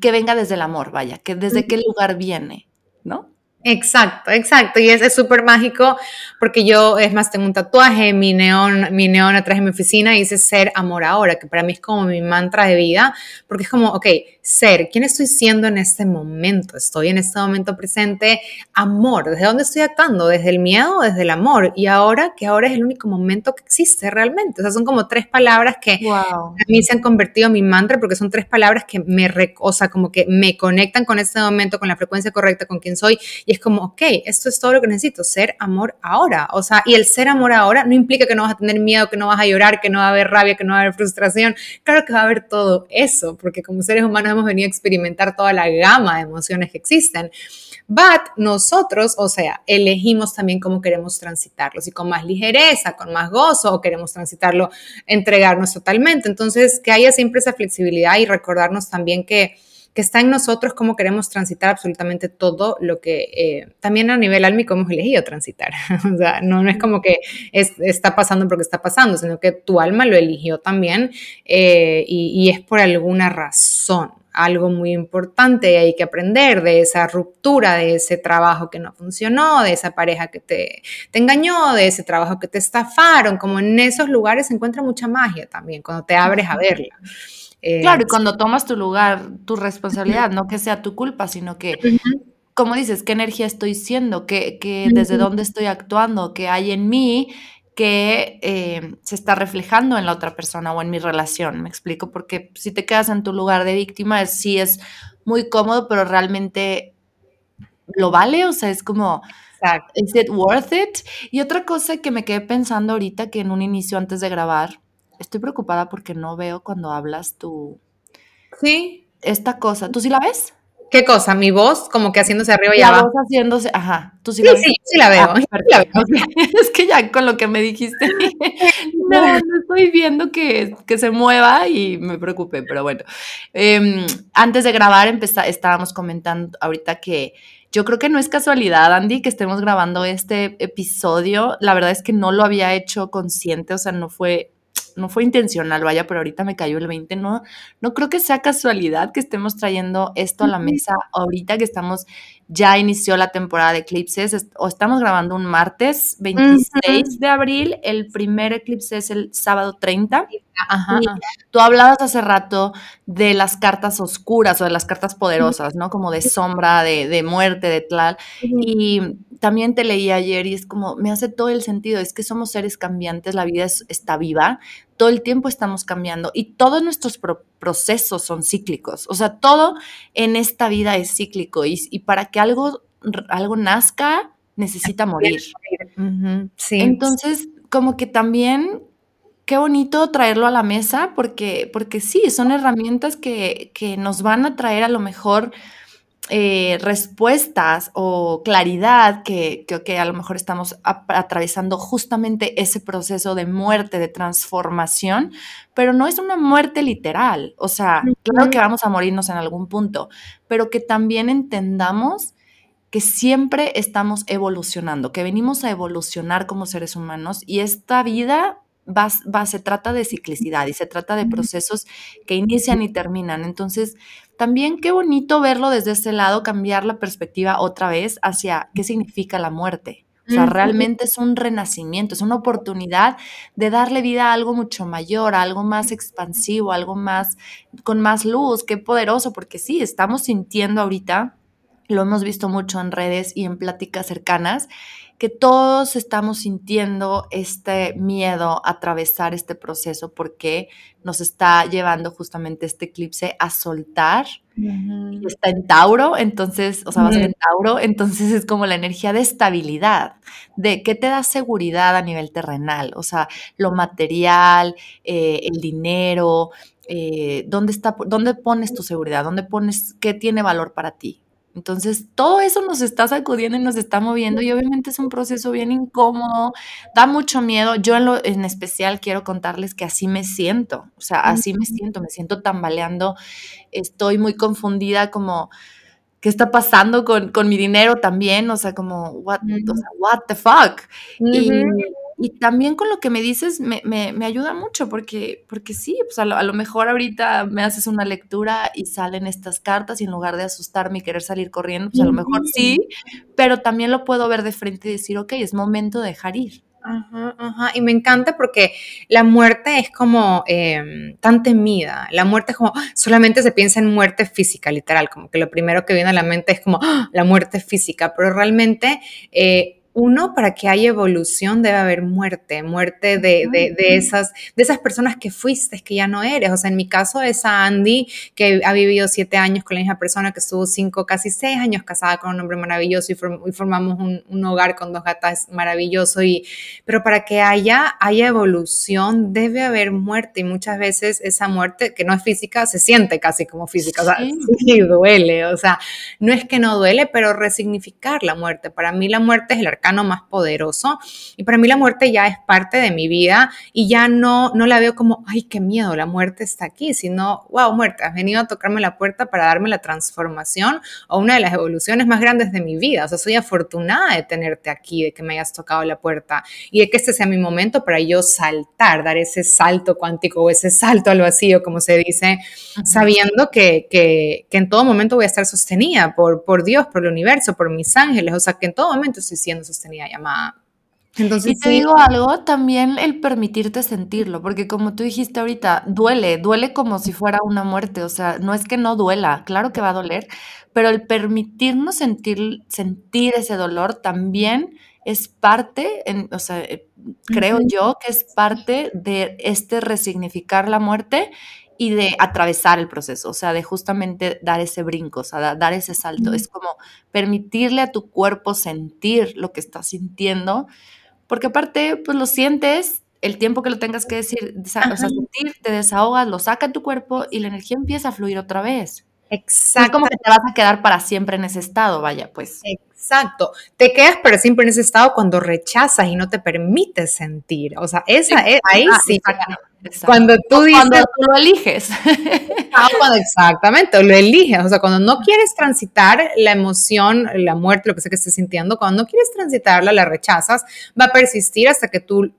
que venga desde el amor, vaya, que desde qué lugar viene, ¿no? Exacto, exacto. Y es súper mágico porque yo, es más, tengo un tatuaje, mi neón, mi neón atrás de mi oficina dice ser amor ahora, que para mí es como mi mantra de vida, porque es como, ok, ser, ¿quién estoy siendo en este momento? Estoy en este momento presente, amor. ¿Desde dónde estoy actuando? ¿Desde el miedo o desde el amor? Y ahora, que ahora es el único momento que existe realmente. O sea, son como tres palabras que a mí se han convertido en mi mantra porque son tres palabras que me, o sea, como que me conectan con este momento, con la frecuencia correcta, con quién soy y es como, ok, esto es todo lo que necesito, ser amor ahora. O sea, y el ser amor ahora no implica que no vas a tener miedo, que no vas a llorar, que no va a haber rabia, que no va a haber frustración. Claro que va a haber todo eso, porque como seres humanos hemos venido a experimentar toda la gama de emociones que existen. But nosotros, o sea, elegimos también cómo queremos transitarlos, y con más ligereza, con más gozo, o queremos transitarlo, entregarnos totalmente. Entonces, que haya siempre esa flexibilidad y recordarnos también que que está en nosotros cómo queremos transitar absolutamente todo lo que eh, también a nivel álmico hemos elegido transitar. [LAUGHS] o sea, no, no es como que está pasando porque está pasando, sino que tu alma lo eligió también eh, y es por alguna razón algo muy importante y hay que aprender de esa ruptura, de ese trabajo que no funcionó, de esa pareja que te, engañó, de ese trabajo que te estafaron, como en esos lugares se encuentra mucha magia también, cuando te abres a verla. Claro, y eh, cuando tomas tu lugar, tu responsabilidad, no que sea tu culpa, sino que, como dices, ¿qué energía estoy siendo? ¿Qué, ¿Desde dónde estoy actuando? ¿Qué hay en mí? que eh, se está reflejando en la otra persona o en mi relación. Me explico, porque si te quedas en tu lugar de víctima, sí es muy cómodo, pero realmente lo vale, o sea, es como, ¿is it worth it? Y otra cosa que me quedé pensando ahorita, que en un inicio antes de grabar, estoy preocupada porque no veo cuando hablas tú. Sí. Esta cosa, ¿tú sí la ves? ¿Qué cosa? ¿Mi voz como que haciéndose arriba y abajo? La voz haciéndose, ajá. ¿Tú sí, la ves? Sí, sí la veo. Ah, [LAUGHS] es que ya con lo que me dijiste, [LAUGHS] [LAUGHS] no, no estoy viendo que, se mueva y me preocupé, pero bueno. Em, antes de grabar estábamos comentando ahorita que yo creo que no es casualidad, Andy, que estemos grabando este episodio. La verdad es que no lo había hecho consciente, o sea, no fue no fue intencional, vaya, pero ahorita me cayó el 20, no, no creo que sea casualidad que estemos trayendo esto a la mesa ahorita que estamos, ya inició la temporada de eclipses, o estamos grabando un martes 26 de abril, el primer eclipse es el sábado 30. Ajá. tú hablabas hace rato de las cartas oscuras o de las cartas poderosas, ¿no? Como de sombra, de, de muerte, de tal. Y también te leí ayer y es como, me hace todo el sentido, es que somos seres cambiantes, la vida está viva, todo el tiempo estamos cambiando y todos nuestros procesos son cíclicos, o sea, todo en esta vida es cíclico y, para que algo, algo nazca necesita morir. sí. Entonces, como que también qué bonito traerlo a la mesa porque, porque sí, son herramientas que, que nos van a traer a lo mejor eh, respuestas o claridad que, que, a lo mejor estamos atravesando justamente ese proceso de muerte, de transformación, pero no es una muerte literal. O sea, claro que vamos a morirnos en algún punto, pero que también entendamos que siempre estamos evolucionando, que venimos a evolucionar como seres humanos y esta vida va, se trata de ciclicidad y se trata de procesos que inician y terminan. Entonces, también qué bonito verlo desde ese lado, cambiar la perspectiva otra vez hacia qué significa la muerte. O sea, realmente es un renacimiento, es una oportunidad de darle vida a algo mucho mayor, a algo más expansivo, algo más con más luz, qué poderoso, porque sí, estamos sintiendo ahorita, lo hemos visto mucho en redes y en pláticas cercanas, que todos estamos sintiendo este miedo a atravesar este proceso porque nos está llevando justamente este eclipse a soltar. Está en Tauro, entonces, o sea, va a ser en Tauro, entonces es como la energía de estabilidad, de qué te da seguridad a nivel terrenal, o sea, lo material, eh, el dinero, eh, ¿dónde, está, ¿dónde pones tu seguridad? ¿Dónde pones qué tiene valor para ti? Entonces, todo eso nos está sacudiendo y nos está moviendo y obviamente es un proceso bien incómodo, da mucho miedo. Yo en, lo, en especial quiero contarles que así me siento, o sea, así me siento, me siento tambaleando, estoy muy confundida como... ¿Qué está pasando con, mi dinero también? O sea, como, what, what the fuck? Y y también con lo que me dices me, me, ayuda mucho porque, porque sí, pues a lo, mejor ahorita me haces una lectura y salen estas cartas y en lugar de asustarme y querer salir corriendo, pues a lo mejor sí, pero también lo puedo ver de frente y decir, ok, es momento de dejar ir. Ajá, ajá. Y me encanta porque la muerte es como em, tan temida. La muerte es como, solamente se piensa en muerte física, literal, como que lo primero que viene a la mente es como ¡ah! la muerte física, pero realmente eh, uno, para que haya evolución debe haber muerte, muerte de, esas, de esas personas que fuiste, que ya no eres. O sea, en mi caso, esa Andy que ha vivido siete años con la misma persona, que estuvo cinco, casi seis años casada con un hombre maravilloso y, formamos un, hogar con dos gatas maravilloso. Y, pero para que haya, haya evolución debe haber muerte y muchas veces esa muerte, que no es física, se siente casi como física. O sea, sí [LAUGHS] duele. O sea, no es que no duele, pero resignificar la muerte. Para mí la muerte es el arcángel arcano más poderoso. Y para mí la muerte ya es parte de mi vida y ya no, no la veo como, ay, qué miedo, la muerte está aquí, sino, wow, muerte, has venido a tocarme la puerta para darme la transformación o una de las evoluciones más grandes de mi vida. O sea, soy afortunada de tenerte aquí, de que me hayas tocado la puerta y de que este sea mi momento para yo saltar, dar ese salto cuántico o ese salto al vacío, como se dice, sabiendo que, que, que en todo momento voy a estar sostenida por, por Dios, por el universo, por mis ángeles, o sea que en todo momento estoy siendo sostenida, llamada. Entonces, y te digo algo, también el permitirte sentirlo, porque como tú dijiste ahorita, duele, duele como si fuera una muerte, o sea, no es que no duela, claro que va a doler, pero el permitirnos sentir, sentir ese dolor también es parte, o sea, eh, creo yo que es parte de este resignificar la muerte y de atravesar el proceso, o sea, de justamente dar ese brinco, o sea, dar ese salto. Es como permitirle a tu cuerpo sentir lo que estás sintiendo, porque aparte, pues lo sientes el tiempo que lo tengas que decir, o sea, sentir, te desahogas, lo saca tu cuerpo y la energía empieza a fluir otra vez. Exacto. es como que te vas a quedar para siempre en ese estado, vaya, pues. Exacto. Te quedas para siempre en ese estado cuando rechazas y no te permites sentir. O sea, esa es, ahí ah, sí. Cuando tú dices. Cuando tú lo eliges. [LAUGHS] Ah, exactamente, lo eliges. O sea, cuando no quieres transitar la emoción, la muerte, lo que sea que estés sintiendo, cuando no quieres transitarla, la rechazas, va a persistir hasta que tú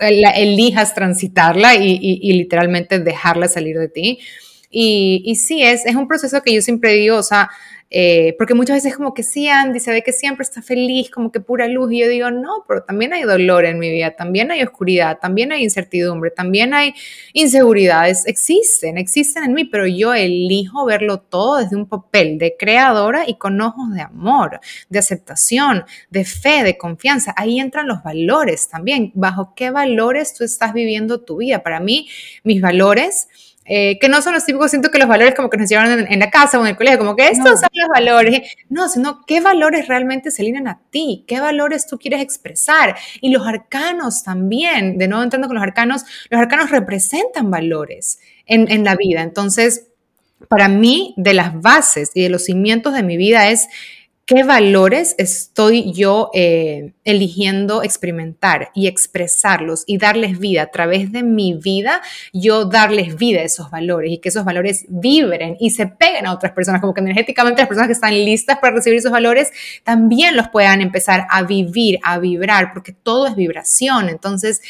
elijas transitarla y, literalmente dejarla salir de ti. Y, y sí, es, es un proceso que yo siempre digo, o sea, eh, porque muchas veces como que sí, Andy se ve que siempre está feliz, como que pura luz, y yo digo, no, pero también hay dolor en mi vida, también hay oscuridad, también hay incertidumbre, también hay inseguridades, existen, existen en mí, pero yo elijo verlo todo desde un papel de creadora y con ojos de amor, de aceptación, de fe, de confianza. Ahí entran los valores también, bajo qué valores tú estás viviendo tu vida. Para mí, mis valores eh, que no son los típicos, siento que los valores como que nos llevaron en, la casa o en el colegio, como que estos son los valores. No, sino qué valores realmente se alinean a ti, qué valores tú quieres expresar. Y los arcanos también, de nuevo entrando con los arcanos, los arcanos representan valores en, en la vida. Entonces, para mí, de las bases y de los cimientos de mi vida es ¿Qué valores estoy yo eh, eligiendo experimentar y expresarlos y darles vida a través de mi vida? Yo darles vida a esos valores y que esos valores vibren y se peguen a otras personas, como que energéticamente las personas que están listas para recibir esos valores también los puedan empezar a vivir, a vibrar, porque todo es vibración. Entonces,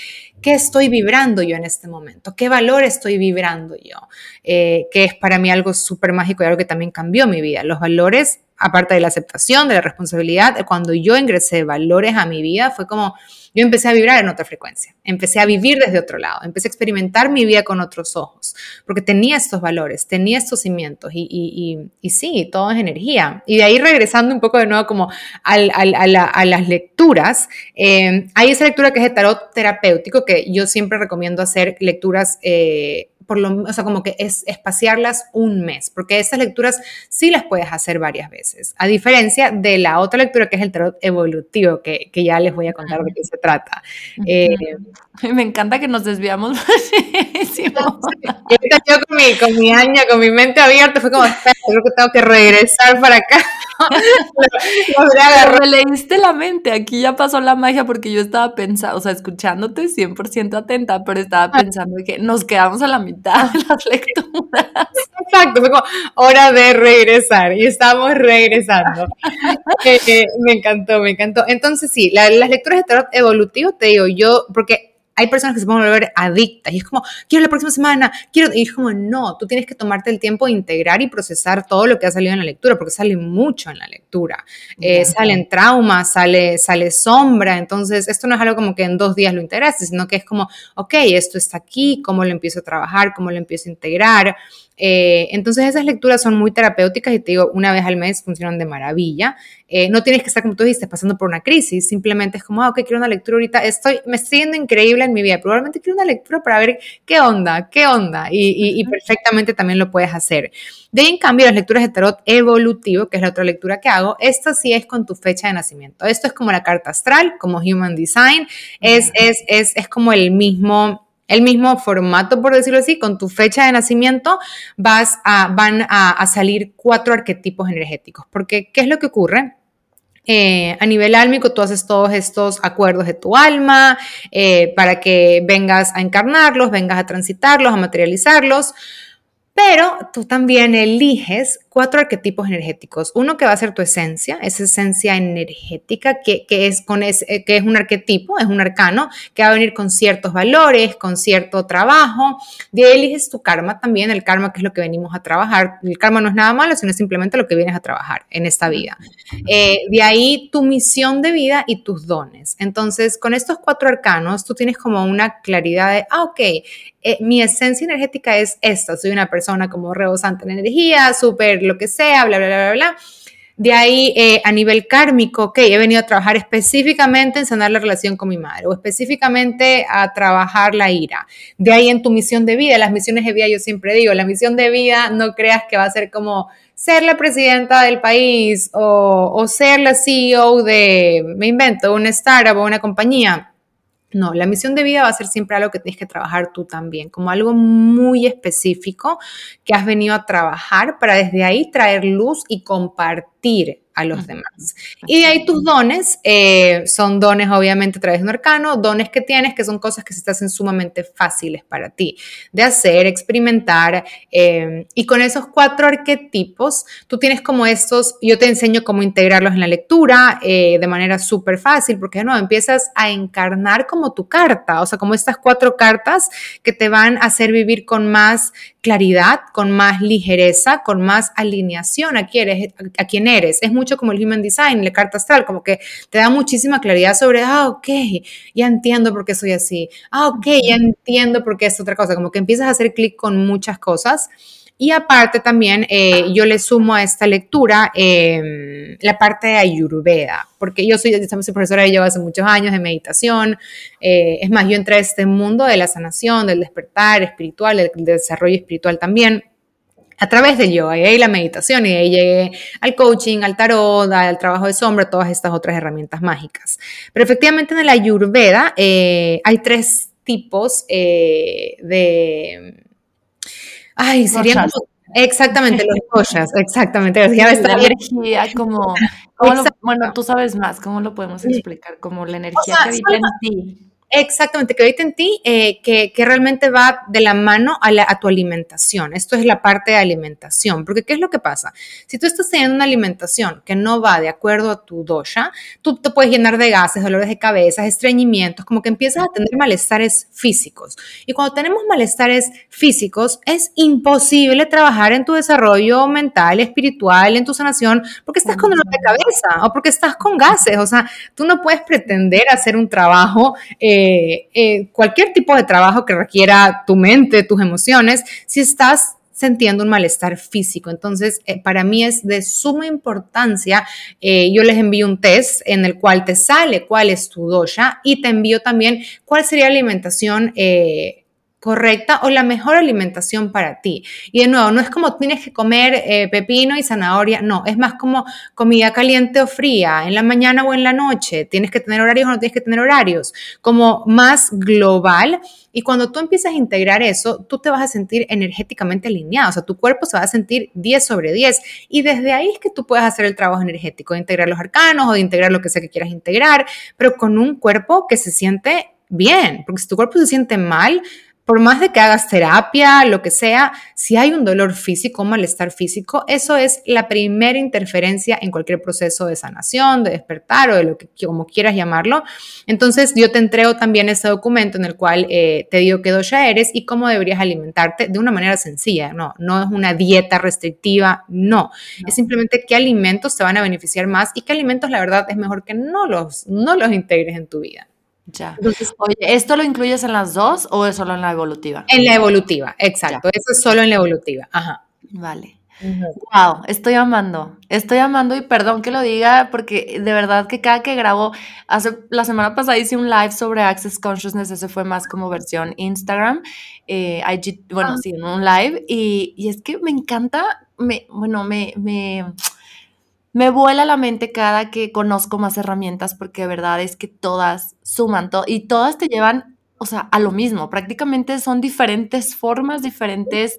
¿qué estoy vibrando yo en este momento? ¿Qué valor estoy vibrando yo? Eh, que es para mí algo súper mágico y algo que también cambió mi vida. Los valores aparte de la aceptación, de la responsabilidad, cuando yo ingresé valores a mi vida, fue como yo empecé a vibrar en otra frecuencia, empecé a vivir desde otro lado, empecé a experimentar mi vida con otros ojos, porque tenía estos valores, tenía estos cimientos y, sí, todo es energía. Y de ahí regresando un poco de nuevo como a, las lecturas, eh, hay esa lectura que es de tarot terapéutico, que yo siempre recomiendo hacer lecturas. Eh, por lo, o sea, como que es espaciarlas un mes, porque esas lecturas sí las puedes hacer varias veces, a diferencia de la otra lectura que es el tarot evolutivo, que, que ya les voy a contar de qué se trata. Eh, Me encanta que nos desviamos [LAUGHS] muchísimo. [LAUGHS] Yo con mi, con mi aña, con mi mente abierta, fue como, creo que tengo que regresar para acá. [LAUGHS] Me leíste la mente, aquí ya pasó la magia porque yo estaba pensando, o sea, escuchándote 100% atenta, pero estaba pensando que nos quedamos a la mitad de las lecturas. Exacto, fue como hora de regresar y estamos regresando. [LAUGHS] Eh, eh, me encantó, me encantó. Entonces sí, las lecturas de tarot evolutivo, te digo yo, porque hay personas que se pueden volver adictas y es como, quiero la próxima semana, quiero, y es como, no, tú tienes que tomarte el tiempo de integrar y procesar todo lo que ha salido en la lectura, porque sale mucho en la lectura. Eh, salen traumas, sale, sale sombra, entonces esto no es algo como que en dos días lo integraste, sino que es como, ok, esto está aquí, cómo lo empiezo a trabajar, cómo lo empiezo a integrar. Eh, entonces esas lecturas son muy terapéuticas y te digo, una vez al mes funcionan de maravilla. Eh, no tienes que estar, como tú dijiste, pasando por una crisis, simplemente es como, ah, ok, quiero una lectura ahorita, estoy, me estoy yendo increíble en mi vida, probablemente quiero una lectura para ver qué onda, qué onda, y, y, perfectamente también lo puedes hacer. De ahí, en cambio, las lecturas de tarot evolutivo, que es la otra lectura que hago, esta sí es con tu fecha de nacimiento. Esto es como la carta astral, como Human Design, es, es, es, es como el mismo el mismo formato, por decirlo así, con tu fecha de nacimiento vas a, van a, salir cuatro arquetipos energéticos. Porque, ¿qué es lo que ocurre? Eh, a nivel álmico, tú haces todos estos acuerdos de tu alma eh, para que vengas a encarnarlos, vengas a transitarlos, a materializarlos. Pero tú también eliges cuatro arquetipos energéticos. Uno que va a ser tu esencia, esa esencia energética que, es, con eh, que es un arquetipo, es un arcano, que va a venir con ciertos valores, con cierto trabajo. De ahí eliges tu karma también, el karma que es lo que venimos a trabajar. El karma no es nada malo, sino simplemente lo que vienes a trabajar en esta vida. Eh, de ahí tu misión de vida y tus dones. Entonces, con estos cuatro arcanos, tú tienes como una claridad de, ah, ok, eh, mi esencia energética es esta, soy una persona como rebosante en energía, súper lo que sea, bla, bla, bla, bla, bla. De ahí, eh, a nivel kármico, ok, he venido a trabajar específicamente en sanar la relación con mi madre o específicamente a trabajar la ira. De ahí en tu misión de vida, las misiones de vida, yo siempre digo, la misión de vida no creas que va a ser como ser la presidenta del país o, o ser la CEO de, me invento, una startup o una compañía no, la misión de vida va a ser siempre algo que tienes que trabajar tú también, como algo muy específico que has venido a trabajar para desde ahí traer luz y compartir a los demás. Y de ahí tus dones, eh, son dones obviamente a través de un arcano, dones que tienes que son cosas que se te hacen sumamente fáciles para ti de hacer, experimentar. Eh, y con esos cuatro arquetipos, tú tienes como estos, yo te enseño cómo integrarlos en la lectura eh, de manera súper fácil, porque no, empiezas a encarnar como tu carta, o sea, como estas cuatro cartas que te van a hacer vivir con más claridad, con más ligereza, con más alineación a quién eres. A quién eres. Es mucho como el Human Design, la carta astral, como que te da muchísima claridad sobre, ah, ok, ya entiendo por qué soy así, ah, ok, ya entiendo por qué es otra cosa, como que empiezas a hacer clic con muchas cosas. Y aparte también eh, yo le sumo a esta lectura em, la parte de Ayurveda, porque yo soy, soy profesora de yoga hace muchos años, de meditación. Eh, es más, yo entré a este mundo de la sanación, del despertar espiritual, del desarrollo espiritual también a través del yoga y ahí la meditación y de ahí llegué al coaching, al tarot, al trabajo de sombra, todas estas otras herramientas mágicas. Pero efectivamente en la Ayurveda eh, hay tres tipos eh, de... Ay, serían Exactamente, los koshas, [LAUGHS] exactamente. Ya la energía, como, bueno, tú sabes más, ¿cómo lo podemos explicar? Como la energía que vive en ti. Exactamente, que ahorita en ti, eh, que, realmente va de la mano a, la, a, tu alimentación. Esto es la parte de alimentación, porque ¿qué es lo que pasa? Si tú estás teniendo una alimentación que no va de acuerdo a tu dosha, tú te puedes llenar de gases, dolores de cabeza, estreñimientos, como que empiezas a tener malestares físicos. Y cuando tenemos malestares físicos, es imposible trabajar en tu desarrollo mental, espiritual, en tu sanación, porque estás con dolor de cabeza o porque estás con gases. O sea, tú no puedes pretender hacer un trabajo. Eh, eh, eh, cualquier tipo de trabajo que requiera tu mente, tus emociones, si estás sintiendo un malestar físico. Entonces, eh, para mí es de suma importancia. yo les envío un test en el cual te sale cuál es tu dosha y te envío también cuál sería la alimentación correcta o la mejor alimentación para ti. Y de nuevo, no es como tienes que comer eh, pepino y zanahoria, no, es más como comida caliente o fría, en la mañana o en la noche, tienes que tener horarios o no tienes que tener horarios, como más global. Y cuando tú empiezas a integrar eso, tú te vas a sentir energéticamente alineado, o sea, tu cuerpo se va a sentir 10 sobre 10. Y desde ahí es que tú puedes hacer el trabajo energético, de integrar los arcanos o de integrar lo que sea que quieras integrar, pero con un cuerpo que se siente bien, porque si tu cuerpo se siente mal, por más de que hagas terapia, lo que sea, si hay un dolor físico, un malestar físico, eso es la primera interferencia en cualquier proceso de sanación, de despertar o de lo que como quieras llamarlo. Entonces yo te entrego también ese documento en el cual eh, te digo qué ya eres y cómo deberías alimentarte de una manera sencilla. No, no es una dieta restrictiva, no. Es simplemente qué alimentos te van a beneficiar más y qué alimentos la verdad es mejor que no los, no los integres en tu vida. Ya. Oye, ¿esto lo incluyes en las dos o es solo en la evolutiva? En la evolutiva, exacto. Eso es solo en la evolutiva. Ajá. Vale. Wow, estoy amando, estoy amando y perdón que lo diga porque de verdad que cada que grabo, hace la semana pasada hice un live sobre Access Consciousness, ese fue más como versión Instagram, eh, IG, bueno, ah. sí, un live y, y, es que me encanta, me, bueno, me, me me vuela la mente cada que conozco más herramientas porque de verdad es que todas suman y todas te llevan, o sea, a lo mismo. Prácticamente son diferentes formas, diferentes,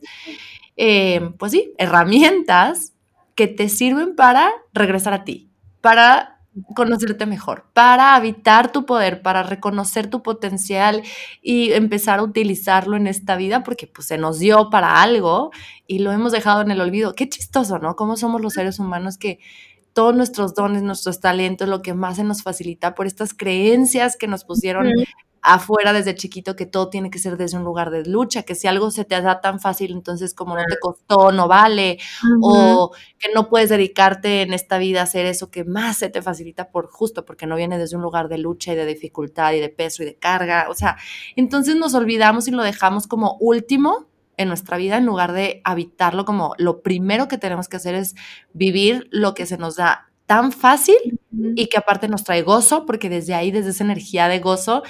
eh, pues sí, herramientas que te sirven para regresar a ti, para conocerte mejor, para habitar tu poder, para reconocer tu potencial y empezar a utilizarlo en esta vida, porque pues se nos dio para algo y lo hemos dejado en el olvido. Qué chistoso, ¿no? Cómo somos los seres humanos que todos nuestros dones, nuestros talentos, lo que más se nos facilita por estas creencias que nos pusieron afuera desde chiquito que todo tiene que ser desde un lugar de lucha, que si algo se te da tan fácil, entonces como no te costó, no vale, o que no puedes dedicarte en esta vida a hacer eso que más se te facilita por justo porque no viene desde un lugar de lucha y de dificultad y de peso y de carga, o sea, entonces nos olvidamos y lo dejamos como último en nuestra vida en lugar de habitarlo como lo primero que tenemos que hacer es vivir lo que se nos da tan fácil y que aparte nos trae gozo, porque desde ahí, desde esa energía de gozo,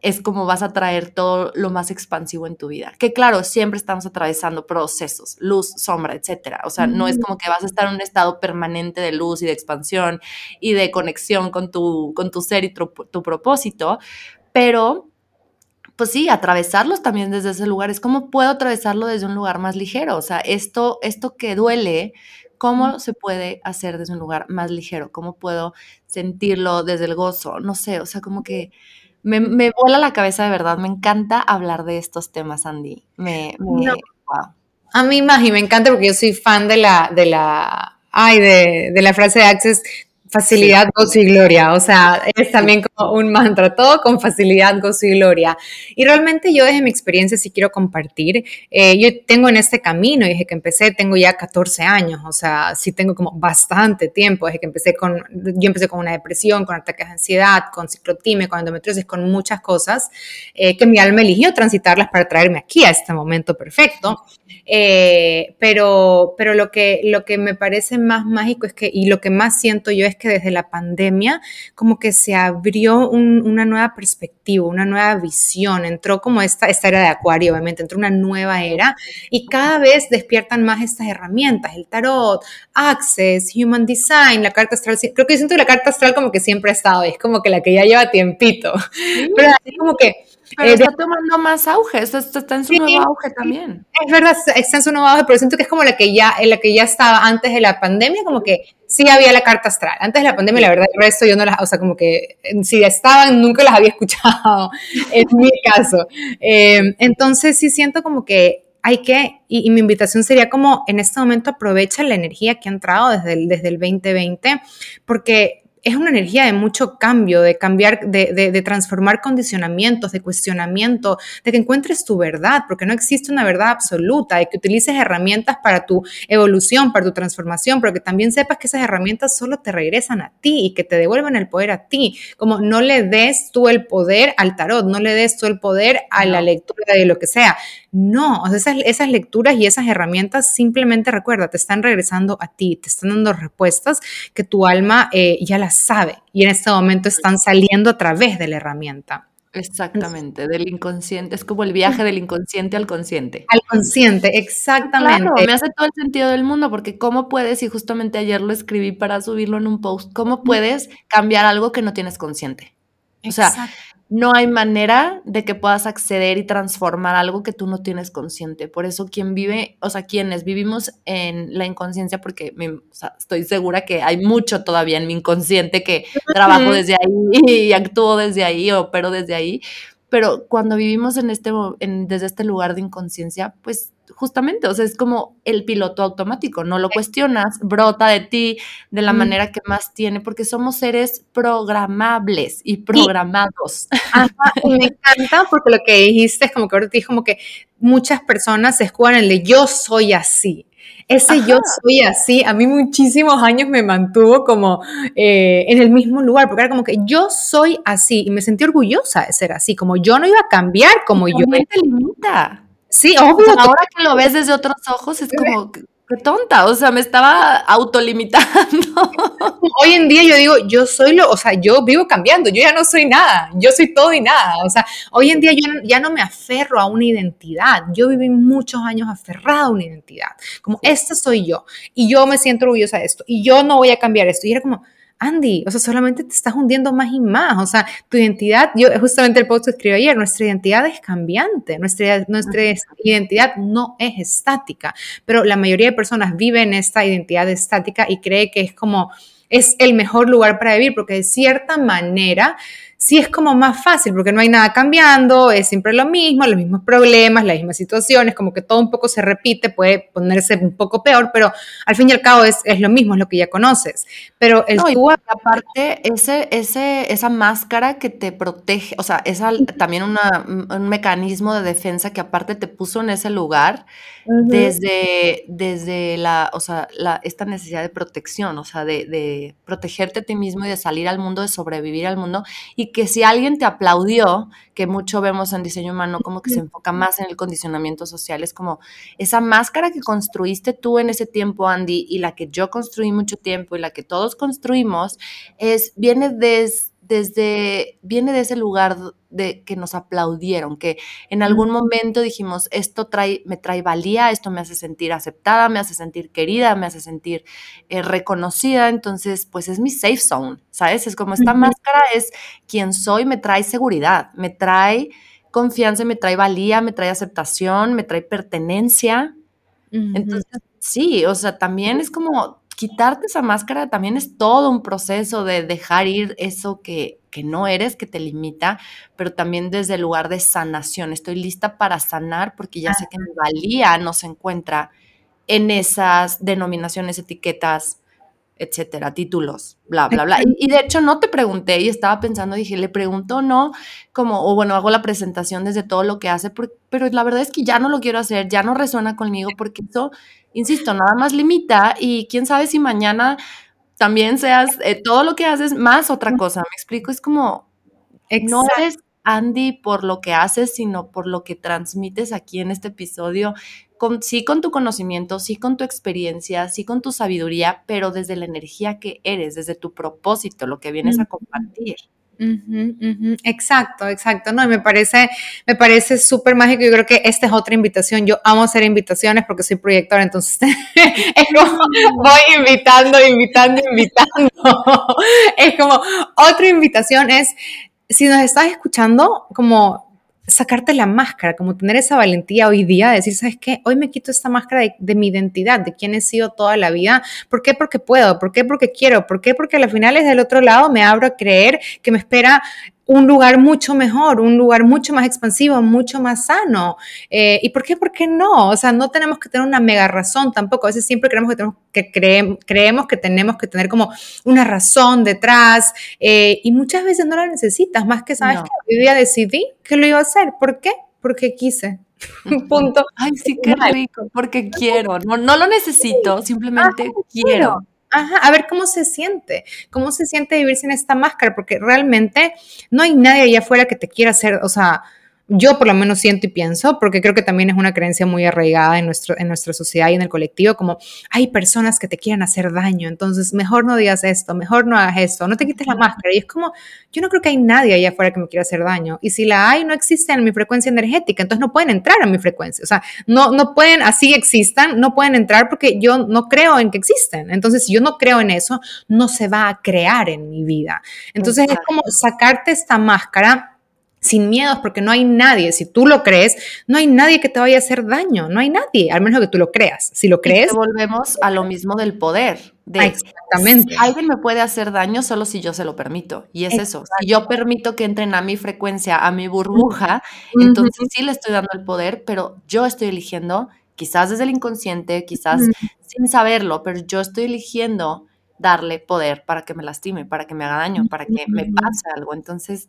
es como vas a traer todo lo más expansivo en tu vida. Que claro, siempre estamos atravesando procesos, luz, sombra, etcétera. O sea, no es como que vas a estar en un estado permanente de luz y de expansión y de conexión con tu, con tu ser y tu, tu propósito, pero pues sí, atravesarlos también desde ese lugar. Es como puedo atravesarlo desde un lugar más ligero. O sea, esto, esto que duele, ¿cómo se puede hacer desde un lugar más ligero? ¿Cómo puedo sentirlo desde el gozo? No sé, o sea, como que me, me vuela la cabeza de verdad. Me encanta hablar de estos temas, Andy. Me, A mí, Magi, me encanta porque yo soy fan de la, de la, ay, de, de la frase de Access, Facilidad, gozo y gloria, o sea, es también como un mantra, todo con facilidad, gozo y gloria. Y realmente yo desde mi experiencia sí quiero compartir, eh, yo tengo en este camino, desde que empecé tengo ya 14 años, o sea, sí tengo como bastante tiempo, desde que empecé con, yo empecé con una depresión, con ataques de ansiedad, con ciclotime, con endometriosis, con muchas cosas eh, que mi alma eligió transitarlas para traerme aquí a este momento perfecto. Eh, pero pero lo, que, lo que me parece más mágico es que, y lo que más siento yo es que desde la pandemia como que se abrió una nueva perspectiva, una nueva visión, entró como esta, esta era de acuario, obviamente, entró una nueva era y cada vez despiertan más estas herramientas, el tarot, Access, Human Design, la carta astral, creo que yo siento que la carta astral como que siempre ha estado, es como que la que ya lleva tiempito, [LAUGHS] pero así como que pero eh, está tomando más auge, está, está en su nuevo auge también. Es verdad, está en su nuevo auge, pero siento que es como la que ya, en la que ya estaba antes de la pandemia, como que sí había la carta astral. Antes de la pandemia, la verdad, el resto yo no las, o sea, como que si estaban, nunca las había [LAUGHS] escuchado, en mi caso. Eh, entonces sí siento como que hay que, y, mi invitación sería como en este momento aprovecha la energía que ha entrado desde el, desde el 2020, porque es una energía de mucho cambio, de cambiar, de, transformar condicionamientos, de cuestionamiento, de que encuentres tu verdad, porque no existe una verdad absoluta, de que utilices herramientas para tu evolución, para tu transformación, pero que también sepas que esas herramientas solo te regresan a ti y que te devuelven el poder a ti. Como no le des tú el poder al tarot, no le des tú el poder a la lectura de lo que sea. No, o sea, esas, lecturas y esas herramientas simplemente recuerda, te están regresando a ti, te están dando respuestas que tu alma eh, ya las sabe y en este momento están saliendo a través de la herramienta. Exactamente, del inconsciente, es como el viaje del inconsciente al consciente. Al consciente, exactamente. Claro, me hace todo el sentido del mundo, porque ¿cómo puedes, y justamente ayer lo escribí para subirlo en un post, cómo puedes cambiar algo que no tienes consciente? O sea, no hay manera de que puedas acceder y transformar algo que tú no tienes consciente. Por eso quien vive, o sea, quienes vivimos en la inconsciencia, porque estoy segura que hay mucho todavía en mi inconsciente que trabajo desde ahí y actúo desde ahí, opero desde ahí, pero cuando vivimos en este, desde este lugar de inconsciencia, pues justamente, o sea, es como el piloto automático, no lo cuestionas, brota de ti de la manera que más tiene, porque somos seres programables y programados. [LAUGHS] y me encanta porque lo que dijiste es como que ahora te como que muchas personas se escudan el de yo soy así. Ese yo soy así, a mí muchísimos años me mantuvo como eh, en el mismo lugar, porque era como que yo soy así y me sentí orgullosa de ser así, como yo no iba a cambiar como yo. te limita. Sí, obvio. ahora que lo ves desde otros ojos es como, qué tonta, o sea, me estaba autolimitando. [LAUGHS] Hoy en día yo digo, yo soy lo, o sea, yo vivo cambiando, yo ya no soy nada, yo soy todo y nada, o sea, hoy en día yo ya no me aferro a una identidad, yo viví muchos años aferrada a una identidad, como esta soy yo, y yo me siento orgullosa de esto, y yo no voy a cambiar esto, y era como, Andy, o sea, solamente te estás hundiendo más y más. O sea, tu identidad, yo justamente el post que escribí ayer, nuestra identidad es cambiante, nuestra, nuestra identidad no es estática, pero la mayoría de personas viven esta identidad estática y cree que es como es el mejor lugar para vivir, porque de cierta manera sí es como más fácil porque no hay nada cambiando, es siempre lo mismo, los mismos problemas, las mismas situaciones, como que todo un poco se repite, puede ponerse un poco peor, pero al fin y al cabo es, es lo mismo, es lo que ya conoces. Pero el tú... Aparte, ese, ese, esa máscara que te protege, o sea, es también una, un mecanismo de defensa que aparte te puso en ese lugar desde, desde la, o sea, la, esta necesidad de protección, o sea, de, de protegerte a ti mismo y de salir al mundo, de sobrevivir al mundo y que si alguien te aplaudió, que mucho vemos en diseño humano como que se enfoca más en el condicionamiento social, es como esa máscara que construiste tú en ese tiempo, Andy, y la que yo construí mucho tiempo y la que todos construimos, es, viene desde desde, viene de ese lugar de que nos aplaudieron, que en algún momento dijimos, esto trae, me trae valía, esto me hace sentir aceptada, me hace sentir querida, me hace sentir eh, reconocida, entonces pues es mi safe zone, ¿sabes? Es como esta máscara es quien soy, me trae seguridad, me trae confianza, me trae valía, me trae aceptación, me trae pertenencia. Entonces, sí, o sea, también es como quitarte esa máscara también es todo un proceso de dejar ir eso que, que no eres, que te limita, pero también desde el lugar de sanación. Estoy lista para sanar porque ya sé que mi valía no se encuentra en esas denominaciones, etiquetas, etcétera, títulos, bla, bla, bla. Y, de hecho no te pregunté y estaba pensando, dije, le pregunto no, como, o bueno, hago la presentación desde todo lo que hace, pero la verdad es que ya no lo quiero hacer, ya no resuena conmigo porque eso insisto, nada más limita y quién sabe si mañana también seas eh, todo lo que haces más otra cosa. Me explico, es como, no eres Andy por lo que haces, sino por lo que transmites aquí en este episodio. Con, sí con tu conocimiento, sí con tu experiencia, sí con tu sabiduría, pero desde la energía que eres, desde tu propósito, lo que vienes a compartir. Exacto, exacto. No, y me parece, me parece súper mágico. Yo creo que esta es otra invitación. Yo amo hacer invitaciones porque soy proyectora, entonces [LAUGHS] es como voy invitando, invitando, invitando. [LAUGHS] es como otra invitación es si nos estás escuchando, como sacarte la máscara, como tener esa valentía hoy día, de decir, ¿sabes qué? Hoy me quito esta máscara de, mi identidad, de quién he sido toda la vida. ¿Por qué? Porque puedo. ¿Por qué? Porque quiero. ¿Por qué? Porque al final es del otro lado me abro a creer que me espera un lugar mucho mejor, un lugar mucho más expansivo, mucho más sano. Eh, ¿Y por qué? ¿Por qué no? O sea, no tenemos que tener una mega razón tampoco. A veces siempre creemos que, tenemos que creemos que tenemos que tener como una razón detrás eh, y muchas veces no la necesitas, más que sabes que hoy día decidí que lo iba a hacer. ¿Por qué? Porque quise. [LAUGHS] Punto. Ay, sí, qué rico, porque quiero. No, no lo necesito, simplemente quiero. Ajá, a ver cómo se siente, cómo se siente vivir sin esta máscara, porque realmente no hay nadie allá afuera que te quiera hacer, o sea, yo por lo menos siento y pienso, porque creo que también es una creencia muy arraigada en, nuestro, en nuestra sociedad y en el colectivo, como hay personas que te quieren hacer daño, entonces mejor no digas esto, mejor no hagas esto, no te quites la máscara. Y es como, yo no creo que hay nadie allá afuera que me quiera hacer daño. Y si la hay, no existe en mi frecuencia energética, entonces no pueden entrar a mi frecuencia. O sea, no, no pueden, así existan, no pueden entrar porque yo no creo en que existen. Entonces, si yo no creo en eso, no se va a crear en mi vida. Entonces, es como sacarte esta máscara sin miedos, porque no hay nadie, si tú lo crees, no hay nadie que te vaya a hacer daño, no hay nadie, al menos que tú lo creas. Si lo crees... volvemos a lo [LAUGHS] mismo del poder. De, exactamente. Alguien me puede hacer daño solo si yo se lo permito. Y es eso. Si yo permito que entren a mi frecuencia, a mi burbuja, entonces sí le estoy dando el poder, pero yo estoy eligiendo, quizás desde el inconsciente, quizás sin saberlo, pero yo estoy eligiendo darle poder para que me lastime, para que me haga daño, para que me pase algo. Entonces,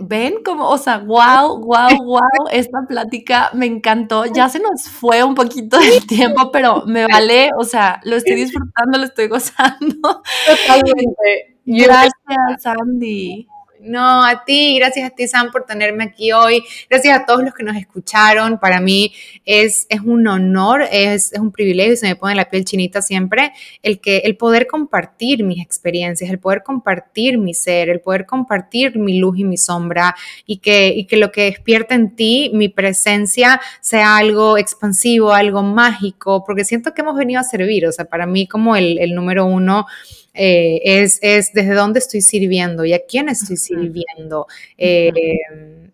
ven como, o sea, wow, wow, wow, esta plática me encantó. Ya se nos fue un poquito del tiempo, pero me [LAUGHS] vale, o sea, lo estoy disfrutando, lo estoy gozando. Totalmente. [LAUGHS] Gracias, Andy. No, a ti, gracias a ti, Sam, por tenerme aquí hoy. Gracias a todos los que nos escucharon. Para mí es, es un honor, es, es, un privilegio y se me pone la piel chinita siempre el, que, el poder compartir mis experiencias, el poder compartir mi ser, el poder compartir mi luz y mi sombra y que, y que lo que despierta en ti, mi presencia, sea algo expansivo, algo mágico, porque siento que hemos venido a servir. O sea, para mí como el, el número uno eh, es, es, desde dónde estoy sirviendo y a quién estoy sirviendo. Eh,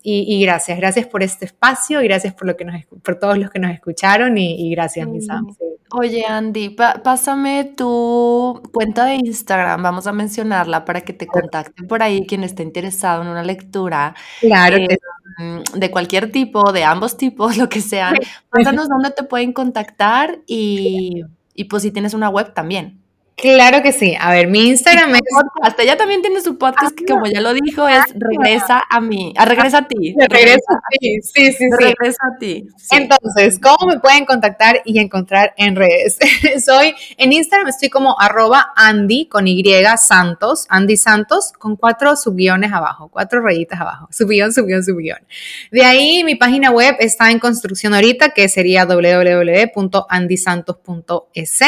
y, gracias, gracias por este espacio y gracias por, lo que nos, por todos los que nos escucharon y, gracias, mis Oye, Andy, pásame tu cuenta de Instagram, vamos a mencionarla para que te contacten por ahí quien esté interesado en una lectura. Claro eh, mm, de cualquier tipo, de ambos tipos, [LAUGHS] lo que sean. [LAUGHS] Pásanos dónde te pueden contactar y, y pues si tienes una web también. Claro que sí. A ver, mi Instagram es. Podcast. Ella también tiene su podcast que, como ya lo dijo, es Regresa a mí. A regresa a ti. Regresa a ti. Sí, sí, sí. Regresa a ti. Entonces, ¿cómo me pueden contactar y encontrar en redes? [LAUGHS] Soy en Instagram, estoy como arroba Andy con Y Santos, Andy Santos, con cuatro subguiones abajo, cuatro rayitas abajo. Subguión, subguión, subguión. De ahí, mi página web está en construcción ahorita, que sería www.andysantos.es.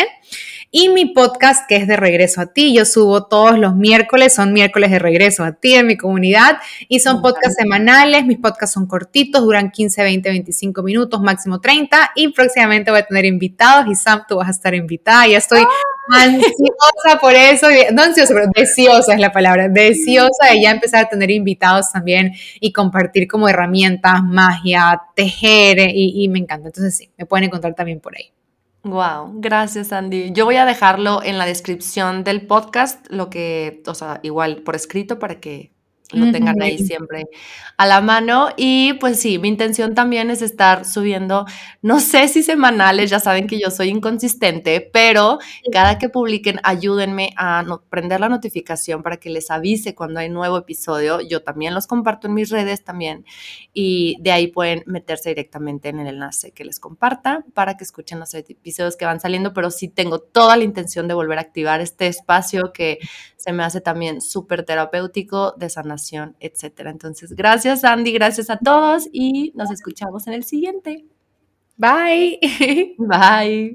Y mi podcast, que es de regreso a ti, yo subo todos los miércoles, son miércoles de regreso a ti en mi comunidad y son podcasts semanales, mis podcasts son cortitos, duran 15, 20, 25 minutos, máximo 30 y próximamente voy a tener invitados y Sam, tú vas a estar invitada, ya estoy ansiosa por eso, no ansiosa, pero deseosa es la palabra, deseosa de ya empezar a tener invitados también y compartir como herramientas, magia, tejer y, y me encanta, entonces sí, me pueden encontrar también por ahí. Wow, gracias Andy. Yo voy a dejarlo en la descripción del podcast, lo que, o sea, igual por escrito para que lo tengan ahí siempre a la mano. Y pues sí, mi intención también es estar subiendo, no sé si semanales, ya saben que yo soy inconsistente, pero cada que publiquen, ayúdenme a prender la notificación para que les avise cuando hay nuevo episodio. Yo también los comparto en mis redes también y de ahí pueden meterse directamente en el enlace que les comparta para que escuchen los episodios que van saliendo, pero sí tengo toda la intención de volver a activar este espacio que se me hace también súper terapéutico de sanación etcétera. Entonces, gracias Andy, gracias a todos y nos escuchamos en el siguiente. Bye. [LAUGHS] Bye.